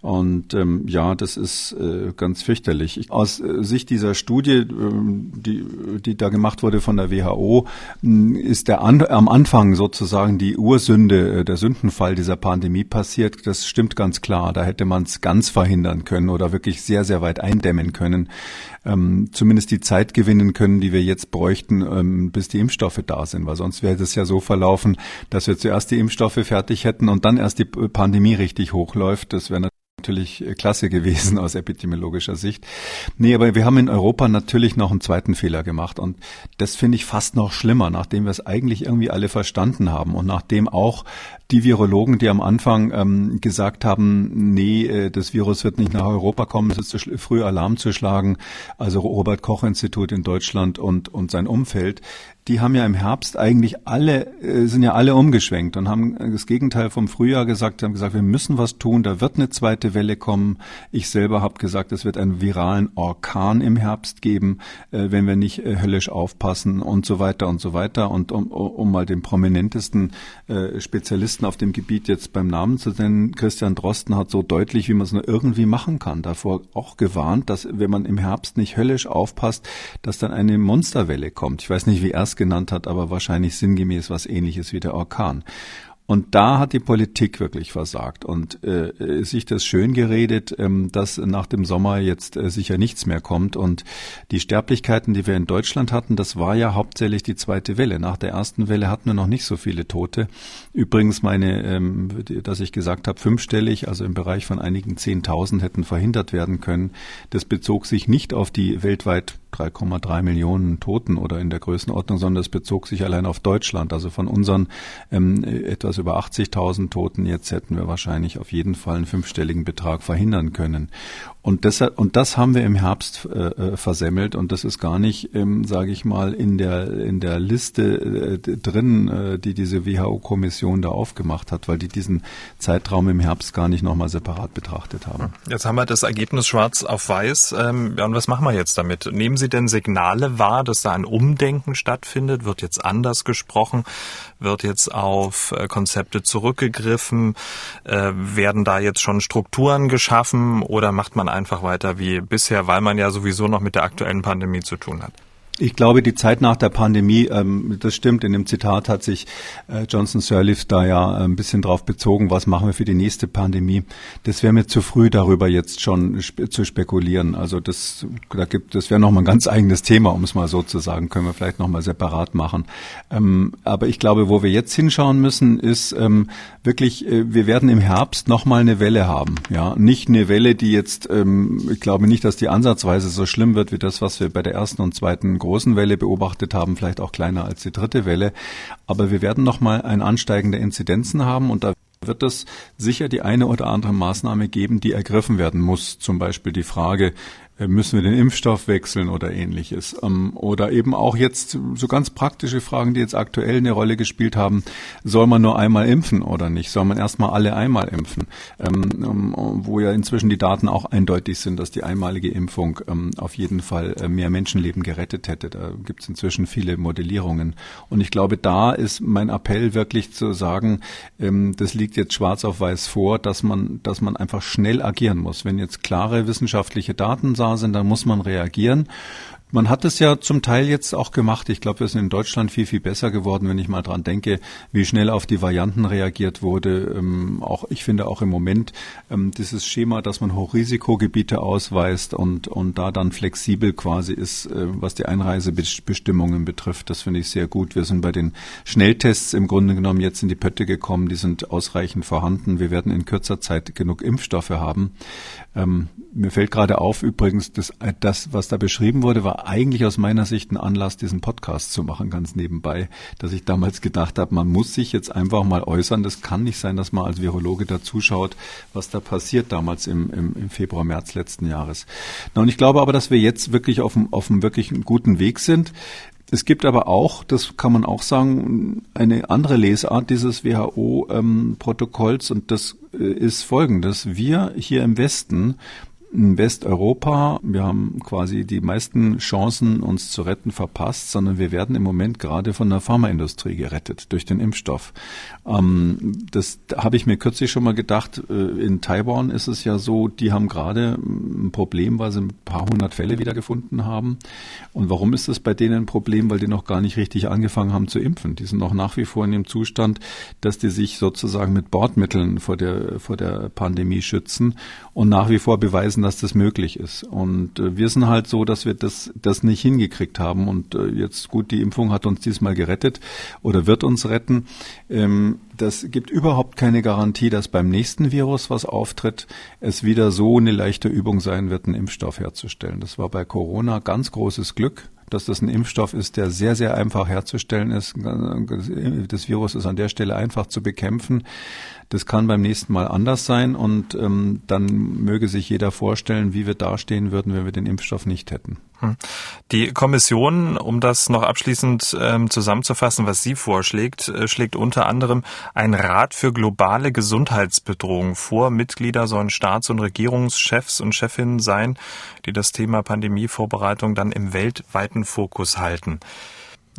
Und ähm, ja, das ist äh, ganz fürchterlich. Aus äh, Sicht dieser Studie, äh, die, die da gemacht wurde von der WHO, ist der an, am Anfang sozusagen die Ursünde, äh, der Sündenfall dieser Pandemie passiert. Das stimmt ganz klar. Da hätte man es ganz verhindern können oder wirklich sehr, sehr weit eindämmen können. Ähm, zumindest die Zeit gewinnen können, die wir jetzt bräuchten, ähm, bis die Impfstoffe da sind. Weil sonst wäre es ja so verlaufen, dass wir zuerst die Impfstoffe fertig hätten und dann erst die Pandemie richtig hochläuft. Das wäre natürlich klasse gewesen aus epidemiologischer Sicht. Nee, aber wir haben in Europa natürlich noch einen zweiten Fehler gemacht und das finde ich fast noch schlimmer, nachdem wir es eigentlich irgendwie alle verstanden haben und nachdem auch die Virologen, die am Anfang ähm, gesagt haben, nee, äh, das Virus wird nicht nach Europa kommen, es ist zu früh Alarm zu schlagen, also Robert Koch Institut in Deutschland und, und sein Umfeld, die haben ja im Herbst eigentlich alle, äh, sind ja alle umgeschwenkt und haben das Gegenteil vom Frühjahr gesagt, haben gesagt, wir müssen was tun, da wird eine zweite Welle kommen. Ich selber habe gesagt, es wird einen viralen Orkan im Herbst geben, äh, wenn wir nicht äh, höllisch aufpassen und so weiter und so weiter. Und um, um mal den prominentesten Spezialisten auf dem Gebiet jetzt beim Namen zu nennen, Christian Drosten hat so deutlich, wie man es nur irgendwie machen kann, davor auch gewarnt, dass wenn man im Herbst nicht höllisch aufpasst, dass dann eine Monsterwelle kommt. Ich weiß nicht, wie er es genannt hat, aber wahrscheinlich sinngemäß was ähnliches wie der Orkan. Und da hat die Politik wirklich versagt und äh, sich das schön geredet, ähm, dass nach dem Sommer jetzt äh, sicher nichts mehr kommt. Und die Sterblichkeiten, die wir in Deutschland hatten, das war ja hauptsächlich die zweite Welle. Nach der ersten Welle hatten wir noch nicht so viele Tote. Übrigens meine, ähm, dass ich gesagt habe, fünfstellig, also im Bereich von einigen Zehntausend hätten verhindert werden können. Das bezog sich nicht auf die weltweit 3,3 Millionen Toten oder in der Größenordnung, sondern es bezog sich allein auf Deutschland. Also von unseren ähm, etwas über 80.000 Toten jetzt hätten wir wahrscheinlich auf jeden Fall einen fünfstelligen Betrag verhindern können. Und, deshalb, und das haben wir im Herbst äh, äh versemmelt und das ist gar nicht, ähm, sage ich mal, in der, in der Liste äh, drin, äh, die diese WHO-Kommission da aufgemacht hat, weil die diesen Zeitraum im Herbst gar nicht nochmal separat betrachtet haben. Jetzt haben wir das Ergebnis schwarz auf weiß. Ähm, ja, und was machen wir jetzt damit? Nehmen Sie denn Signale wahr, dass da ein Umdenken stattfindet? Wird jetzt anders gesprochen? Wird jetzt auf äh, Konzepte zurückgegriffen? Äh, werden da jetzt schon Strukturen geschaffen oder macht man einfach weiter wie bisher, weil man ja sowieso noch mit der aktuellen Pandemie zu tun hat? Ich glaube, die Zeit nach der Pandemie, ähm, das stimmt, in dem Zitat hat sich äh, Johnson Sirleaf da ja äh, ein bisschen drauf bezogen, was machen wir für die nächste Pandemie. Das wäre mir zu früh, darüber jetzt schon zu spekulieren. Also das, da gibt, das wäre nochmal ein ganz eigenes Thema, um es mal so zu sagen, können wir vielleicht nochmal separat machen. Ähm, aber ich glaube, wo wir jetzt hinschauen müssen, ist ähm, wirklich, äh, wir werden im Herbst nochmal eine Welle haben. Ja, nicht eine Welle, die jetzt, ich glaube nicht, dass die ansatzweise so schlimm wird wie das, was wir bei der ersten und zweiten großen Welle beobachtet haben, vielleicht auch kleiner als die dritte Welle. Aber wir werden nochmal ein Ansteigen der Inzidenzen haben und da wird es sicher die eine oder andere Maßnahme geben, die ergriffen werden muss. Zum Beispiel die Frage, müssen wir den Impfstoff wechseln oder ähnliches. Ähm, oder eben auch jetzt so ganz praktische Fragen, die jetzt aktuell eine Rolle gespielt haben. Soll man nur einmal impfen oder nicht? Soll man erstmal alle einmal impfen? Ähm, ähm, wo ja inzwischen die Daten auch eindeutig sind, dass die einmalige Impfung auf jeden Fall äh, mehr Menschenleben gerettet hätte. Da gibt es inzwischen viele Modellierungen. Und ich glaube, da ist mein Appell wirklich zu sagen, das liegt jetzt schwarz auf weiß vor, dass man, dass man einfach schnell agieren muss. Wenn jetzt klare wissenschaftliche Daten sagen, sind, dann muss man reagieren. Man hat es ja zum Teil jetzt auch gemacht. Ich glaube, wir sind in Deutschland viel, viel besser geworden, wenn ich mal dran denke, wie schnell auf die Varianten reagiert wurde. Ähm, auch, ich finde auch im Moment ähm, dieses Schema, dass man Hochrisikogebiete ausweist und, und da dann flexibel quasi ist, äh, was die Einreisebestimmungen betrifft. Das finde ich sehr gut. Wir sind bei den Schnelltests im Grunde genommen jetzt in die Pötte gekommen. Die sind ausreichend vorhanden. Wir werden in kürzer Zeit genug Impfstoffe haben. Ähm, mir fällt gerade auf, übrigens, dass das, was da beschrieben wurde, war eigentlich aus meiner Sicht ein Anlass, diesen Podcast zu machen, ganz nebenbei, dass ich damals gedacht habe, man muss sich jetzt einfach mal äußern. Das kann nicht sein, dass man als Virologe da zuschaut, was da passiert damals im, im, im Februar, März letzten Jahres. Na, und ich glaube aber, dass wir jetzt wirklich auf einem, auf einem wirklich guten Weg sind. Es gibt aber auch, das kann man auch sagen, eine andere Lesart dieses WHO-Protokolls ähm, und das äh, ist folgendes. Wir hier im Westen Westeuropa, wir haben quasi die meisten Chancen, uns zu retten, verpasst, sondern wir werden im Moment gerade von der Pharmaindustrie gerettet durch den Impfstoff. Ähm, das habe ich mir kürzlich schon mal gedacht. Äh, in Taiwan ist es ja so, die haben gerade ein Problem, weil sie ein paar hundert Fälle wiedergefunden haben. Und warum ist das bei denen ein Problem? Weil die noch gar nicht richtig angefangen haben zu impfen. Die sind noch nach wie vor in dem Zustand, dass die sich sozusagen mit Bordmitteln vor der, vor der Pandemie schützen und nach wie vor beweisen, dass das möglich ist. Und äh, wir sind halt so, dass wir das, das nicht hingekriegt haben. Und äh, jetzt gut, die Impfung hat uns diesmal gerettet oder wird uns retten. Ähm, das gibt überhaupt keine Garantie, dass beim nächsten Virus, was auftritt, es wieder so eine leichte Übung sein wird, einen Impfstoff herzustellen. Das war bei Corona ganz großes Glück dass das ein Impfstoff ist, der sehr, sehr einfach herzustellen ist. Das Virus ist an der Stelle einfach zu bekämpfen. Das kann beim nächsten Mal anders sein und ähm, dann möge sich jeder vorstellen, wie wir dastehen würden, wenn wir den Impfstoff nicht hätten. Hm. Die Kommission, um das noch abschließend ähm, zusammenzufassen, was sie vorschlägt, äh, schlägt unter anderem ein Rat für globale Gesundheitsbedrohung vor. Mitglieder sollen Staats- und Regierungschefs und Chefinnen sein, die das Thema Pandemievorbereitung dann im weltweiten Fokus halten.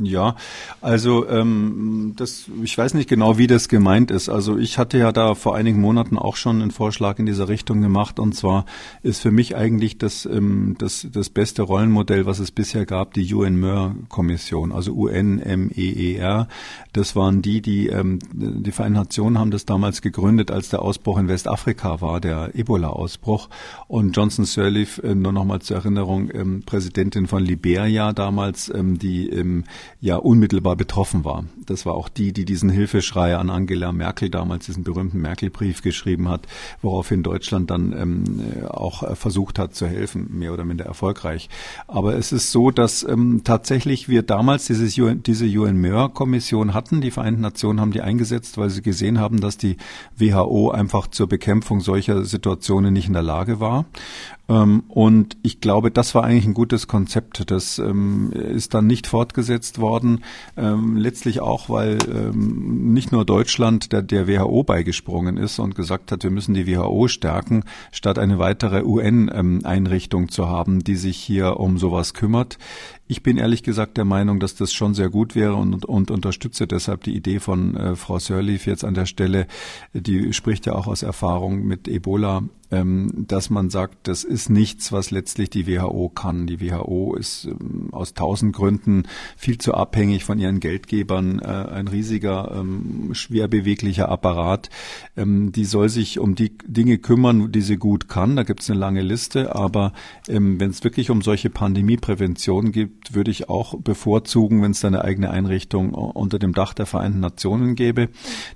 Ja, also ähm, das, ich weiß nicht genau, wie das gemeint ist. Also ich hatte ja da vor einigen Monaten auch schon einen Vorschlag in dieser Richtung gemacht. Und zwar ist für mich eigentlich das, ähm, das, das beste Rollenmodell, was es bisher gab, die UN-MER-Kommission, also UNMEER. Das waren die, die ähm, die Vereinten Nationen haben das damals gegründet, als der Ausbruch in Westafrika war, der Ebola-Ausbruch. Und Johnson Sirleaf, äh, nur nochmal zur Erinnerung, ähm, Präsidentin von Liberia damals, ähm, die ähm, ja unmittelbar betroffen war. Das war auch die, die diesen Hilfeschrei an Angela Merkel damals, diesen berühmten Merkel-Brief geschrieben hat, woraufhin Deutschland dann ähm, auch versucht hat zu helfen, mehr oder minder erfolgreich. Aber es ist so, dass ähm, tatsächlich wir damals dieses diese UN-MER-Kommission hatten. Die Vereinten Nationen haben die eingesetzt, weil sie gesehen haben, dass die WHO einfach zur Bekämpfung solcher Situationen nicht in der Lage war. Ähm, und ich glaube, das war eigentlich ein gutes Konzept. Das ähm, ist dann nicht fortgesetzt worden. Ähm, letztlich auch, weil nicht nur Deutschland der, der WHO beigesprungen ist und gesagt hat, wir müssen die WHO stärken, statt eine weitere UN-Einrichtung zu haben, die sich hier um sowas kümmert. Ich bin ehrlich gesagt der Meinung, dass das schon sehr gut wäre und, und unterstütze deshalb die Idee von äh, Frau Sirleaf jetzt an der Stelle. Die spricht ja auch aus Erfahrung mit Ebola ähm, dass man sagt, das ist nichts, was letztlich die WHO kann. Die WHO ist ähm, aus tausend Gründen viel zu abhängig von ihren Geldgebern, äh, ein riesiger, ähm, schwer beweglicher Apparat. die soll sich um die Dinge kümmern, die sie gut kann. Da gibt es eine lange Liste, aber wenn es wirklich um solche Pandemieprävention geht, würde ich auch bevorzugen, wenn es eine eigene Einrichtung unter dem Dach der Vereinten Nationen gäbe.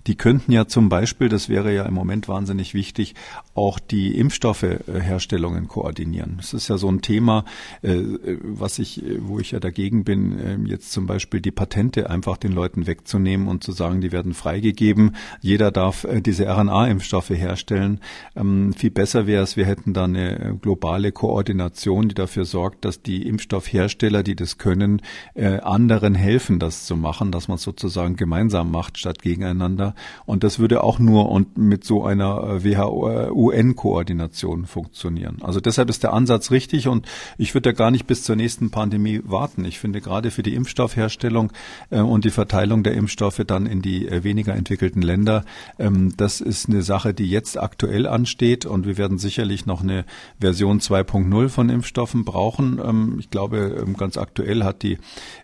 Die könnten ja zum Beispiel, das wäre ja im Moment wahnsinnig wichtig, auch die die Impfstoffherstellungen koordinieren. Das ist ja so ein Thema, äh, was ich, wo ich ja dagegen bin, ähm, jetzt zum Beispiel die Patente einfach den Leuten wegzunehmen und zu sagen, die werden freigegeben. Jeder darf äh, diese RNA-Impfstoffe herstellen. Ähm, viel besser wäre es, wir hätten da eine globale Koordination, die dafür sorgt, dass die Impfstoffhersteller, die das können, äh, anderen helfen, das zu machen, dass man es sozusagen gemeinsam macht statt gegeneinander. Und das würde auch nur und mit so einer WHO, UN-Koordination Koordination funktionieren. Also deshalb ist der Ansatz richtig und ich würde ja gar nicht bis zur nächsten Pandemie warten. Ich finde gerade für die Impfstoffherstellung äh, und die Verteilung der Impfstoffe dann in die äh, weniger entwickelten Länder, ähm, das ist eine Sache, die jetzt aktuell ansteht und wir werden sicherlich noch eine Version 2.0 von Impfstoffen brauchen. Ähm, ich glaube, ähm, ganz aktuell hat die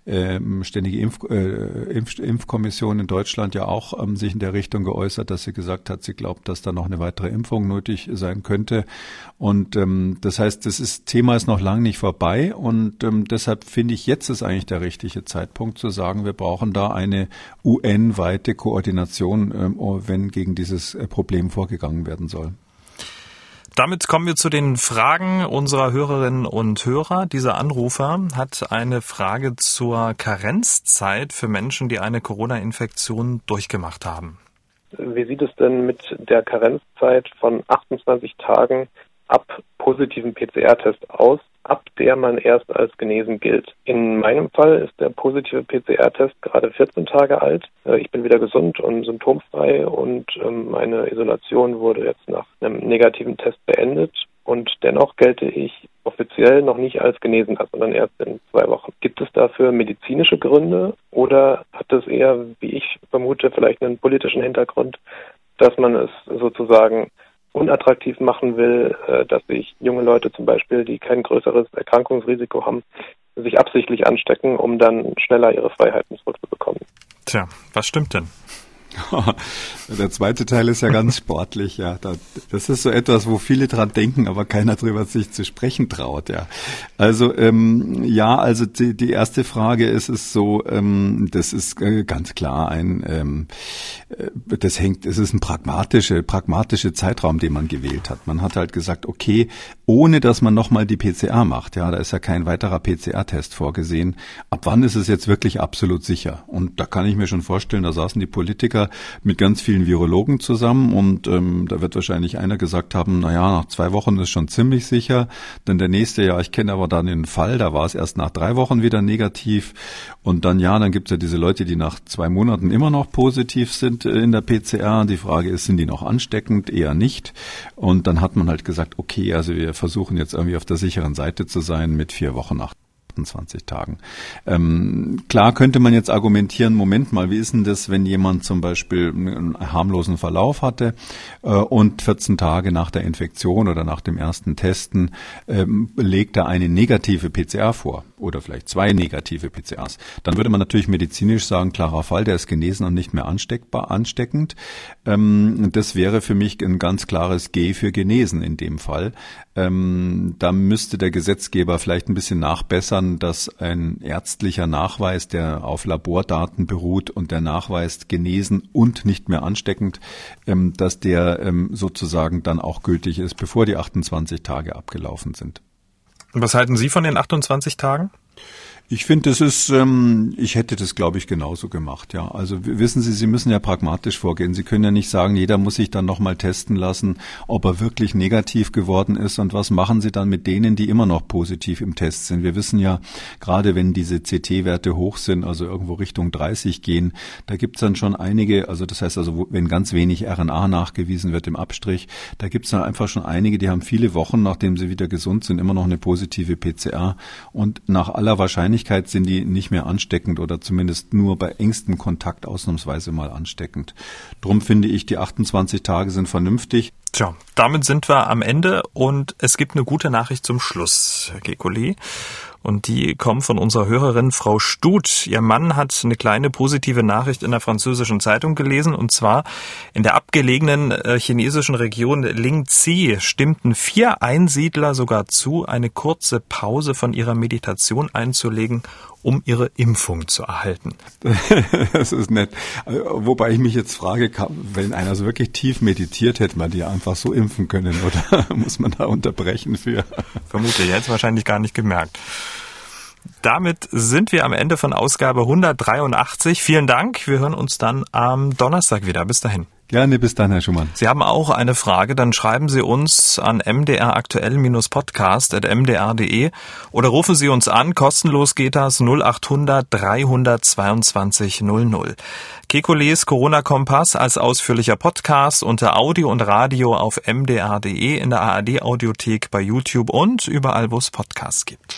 ähm, ständige Impf, äh, Impf, Impfkommission in Deutschland ja auch ähm, sich in der Richtung geäußert, dass sie gesagt hat, sie glaubt, dass da noch eine weitere Impfung nötig sein könnte. Und ähm, das heißt, das ist, Thema ist noch lange nicht vorbei und ähm, deshalb finde ich, jetzt ist eigentlich der richtige Zeitpunkt zu sagen, wir brauchen da eine UN-weite Koordination, ähm, wenn gegen dieses äh, Problem vorgegangen werden soll. Damit kommen wir zu den Fragen unserer Hörerinnen und Hörer. Dieser Anrufer hat eine Frage zur Karenzzeit für Menschen, die eine Corona-Infektion durchgemacht haben. Wie sieht es denn mit der Karenzzeit von 28 Tagen ab positiven PCR-Test aus, ab der man erst als genesen gilt. In meinem Fall ist der positive PCR-Test gerade 14 Tage alt. Äh, ich bin wieder gesund und symptomfrei und ähm, meine Isolation wurde jetzt nach einem negativen Test beendet. Und dennoch gelte ich offiziell noch nicht als genesen, sondern erst in zwei Wochen. Gibt es dafür medizinische Gründe oder hat es eher, wie ich vermute, vielleicht einen politischen Hintergrund, dass man es sozusagen unattraktiv machen will, äh, dass sich junge Leute zum Beispiel, die kein größeres Erkrankungsrisiko haben, sich absichtlich anstecken, um dann schneller ihre Freiheiten zurückzubekommen. Tja, was stimmt denn? Der zweite Teil ist ja ganz sportlich, ja. Das ist so etwas, wo viele dran denken, aber keiner drüber sich zu sprechen traut, ja. Also ähm, ja, also die, die erste Frage ist es so, ähm, das ist äh, ganz klar ein, ähm, äh, das hängt, es ist ein pragmatischer, pragmatischer Zeitraum, den man gewählt hat. Man hat halt gesagt, okay, ohne dass man nochmal die PCR macht, ja, da ist ja kein weiterer PCR-Test vorgesehen. Ab wann ist es jetzt wirklich absolut sicher? Und da kann ich mir schon vorstellen, da saßen die Politiker mit ganz vielen Virologen zusammen und ähm, da wird wahrscheinlich einer gesagt haben, na ja, nach zwei Wochen ist schon ziemlich sicher. Dann der nächste, ja, ich kenne aber dann den Fall, da war es erst nach drei Wochen wieder negativ. Und dann, ja, dann gibt es ja diese Leute, die nach zwei Monaten immer noch positiv sind äh, in der PCR. Die Frage ist, sind die noch ansteckend? Eher nicht. Und dann hat man halt gesagt, okay, also wir versuchen jetzt irgendwie auf der sicheren Seite zu sein mit vier Wochen nach 28 Tagen. Ähm, klar könnte man jetzt argumentieren, Moment mal, wie ist denn das, wenn jemand zum Beispiel einen harmlosen Verlauf hatte äh, und 14 Tage nach der Infektion oder nach dem ersten Testen ähm, legt er eine negative PCR vor oder vielleicht zwei negative PCRs. Dann würde man natürlich medizinisch sagen, klarer Fall, der ist genesen und nicht mehr ansteckbar, ansteckend. Ähm, das wäre für mich ein ganz klares G für genesen in dem Fall. Ähm, da müsste der Gesetzgeber vielleicht ein bisschen nachbessern, dass ein ärztlicher Nachweis, der auf Labordaten beruht und der Nachweis genesen und nicht mehr ansteckend, ähm, dass der ähm, sozusagen dann auch gültig ist, bevor die 28 Tage abgelaufen sind. Was halten Sie von den 28 Tagen? Ich finde, das ist, ähm, ich hätte das, glaube ich, genauso gemacht, ja. Also wissen Sie, Sie müssen ja pragmatisch vorgehen. Sie können ja nicht sagen, jeder muss sich dann nochmal testen lassen, ob er wirklich negativ geworden ist und was machen Sie dann mit denen, die immer noch positiv im Test sind. Wir wissen ja, gerade wenn diese CT-Werte hoch sind, also irgendwo Richtung 30 gehen, da gibt's dann schon einige, also das heißt also, wenn ganz wenig RNA nachgewiesen wird im Abstrich, da gibt's dann einfach schon einige, die haben viele Wochen, nachdem sie wieder gesund sind, immer noch eine positive PCR und nach aller Wahrscheinlichkeit Wahrscheinlichkeit sind die nicht mehr ansteckend oder zumindest nur bei engstem Kontakt ausnahmsweise mal ansteckend. Drum finde ich, die 28 Tage sind vernünftig. Tja, damit sind wir am Ende und es gibt eine gute Nachricht zum Schluss, Herr Gekoli. Und die kommen von unserer Hörerin Frau Stut. Ihr Mann hat eine kleine positive Nachricht in der französischen Zeitung gelesen. Und zwar in der abgelegenen äh, chinesischen Region Lingzi stimmten vier Einsiedler sogar zu, eine kurze Pause von ihrer Meditation einzulegen, um ihre Impfung zu erhalten. das ist nett. Wobei ich mich jetzt frage, wenn einer so wirklich tief meditiert, hätte man die einfach so impfen können oder muss man da unterbrechen für? Vermutlich, jetzt wahrscheinlich gar nicht gemerkt. Damit sind wir am Ende von Ausgabe 183. Vielen Dank. Wir hören uns dann am Donnerstag wieder. Bis dahin. Gerne, bis dann, Herr Schumann. Sie haben auch eine Frage, dann schreiben Sie uns an mdraktuell-podcast.mdr.de oder rufen Sie uns an, kostenlos geht das 0800 322 00. Kekules Corona-Kompass als ausführlicher Podcast unter Audio und Radio auf mdr.de, in der ARD-Audiothek bei YouTube und überall, wo es Podcasts gibt.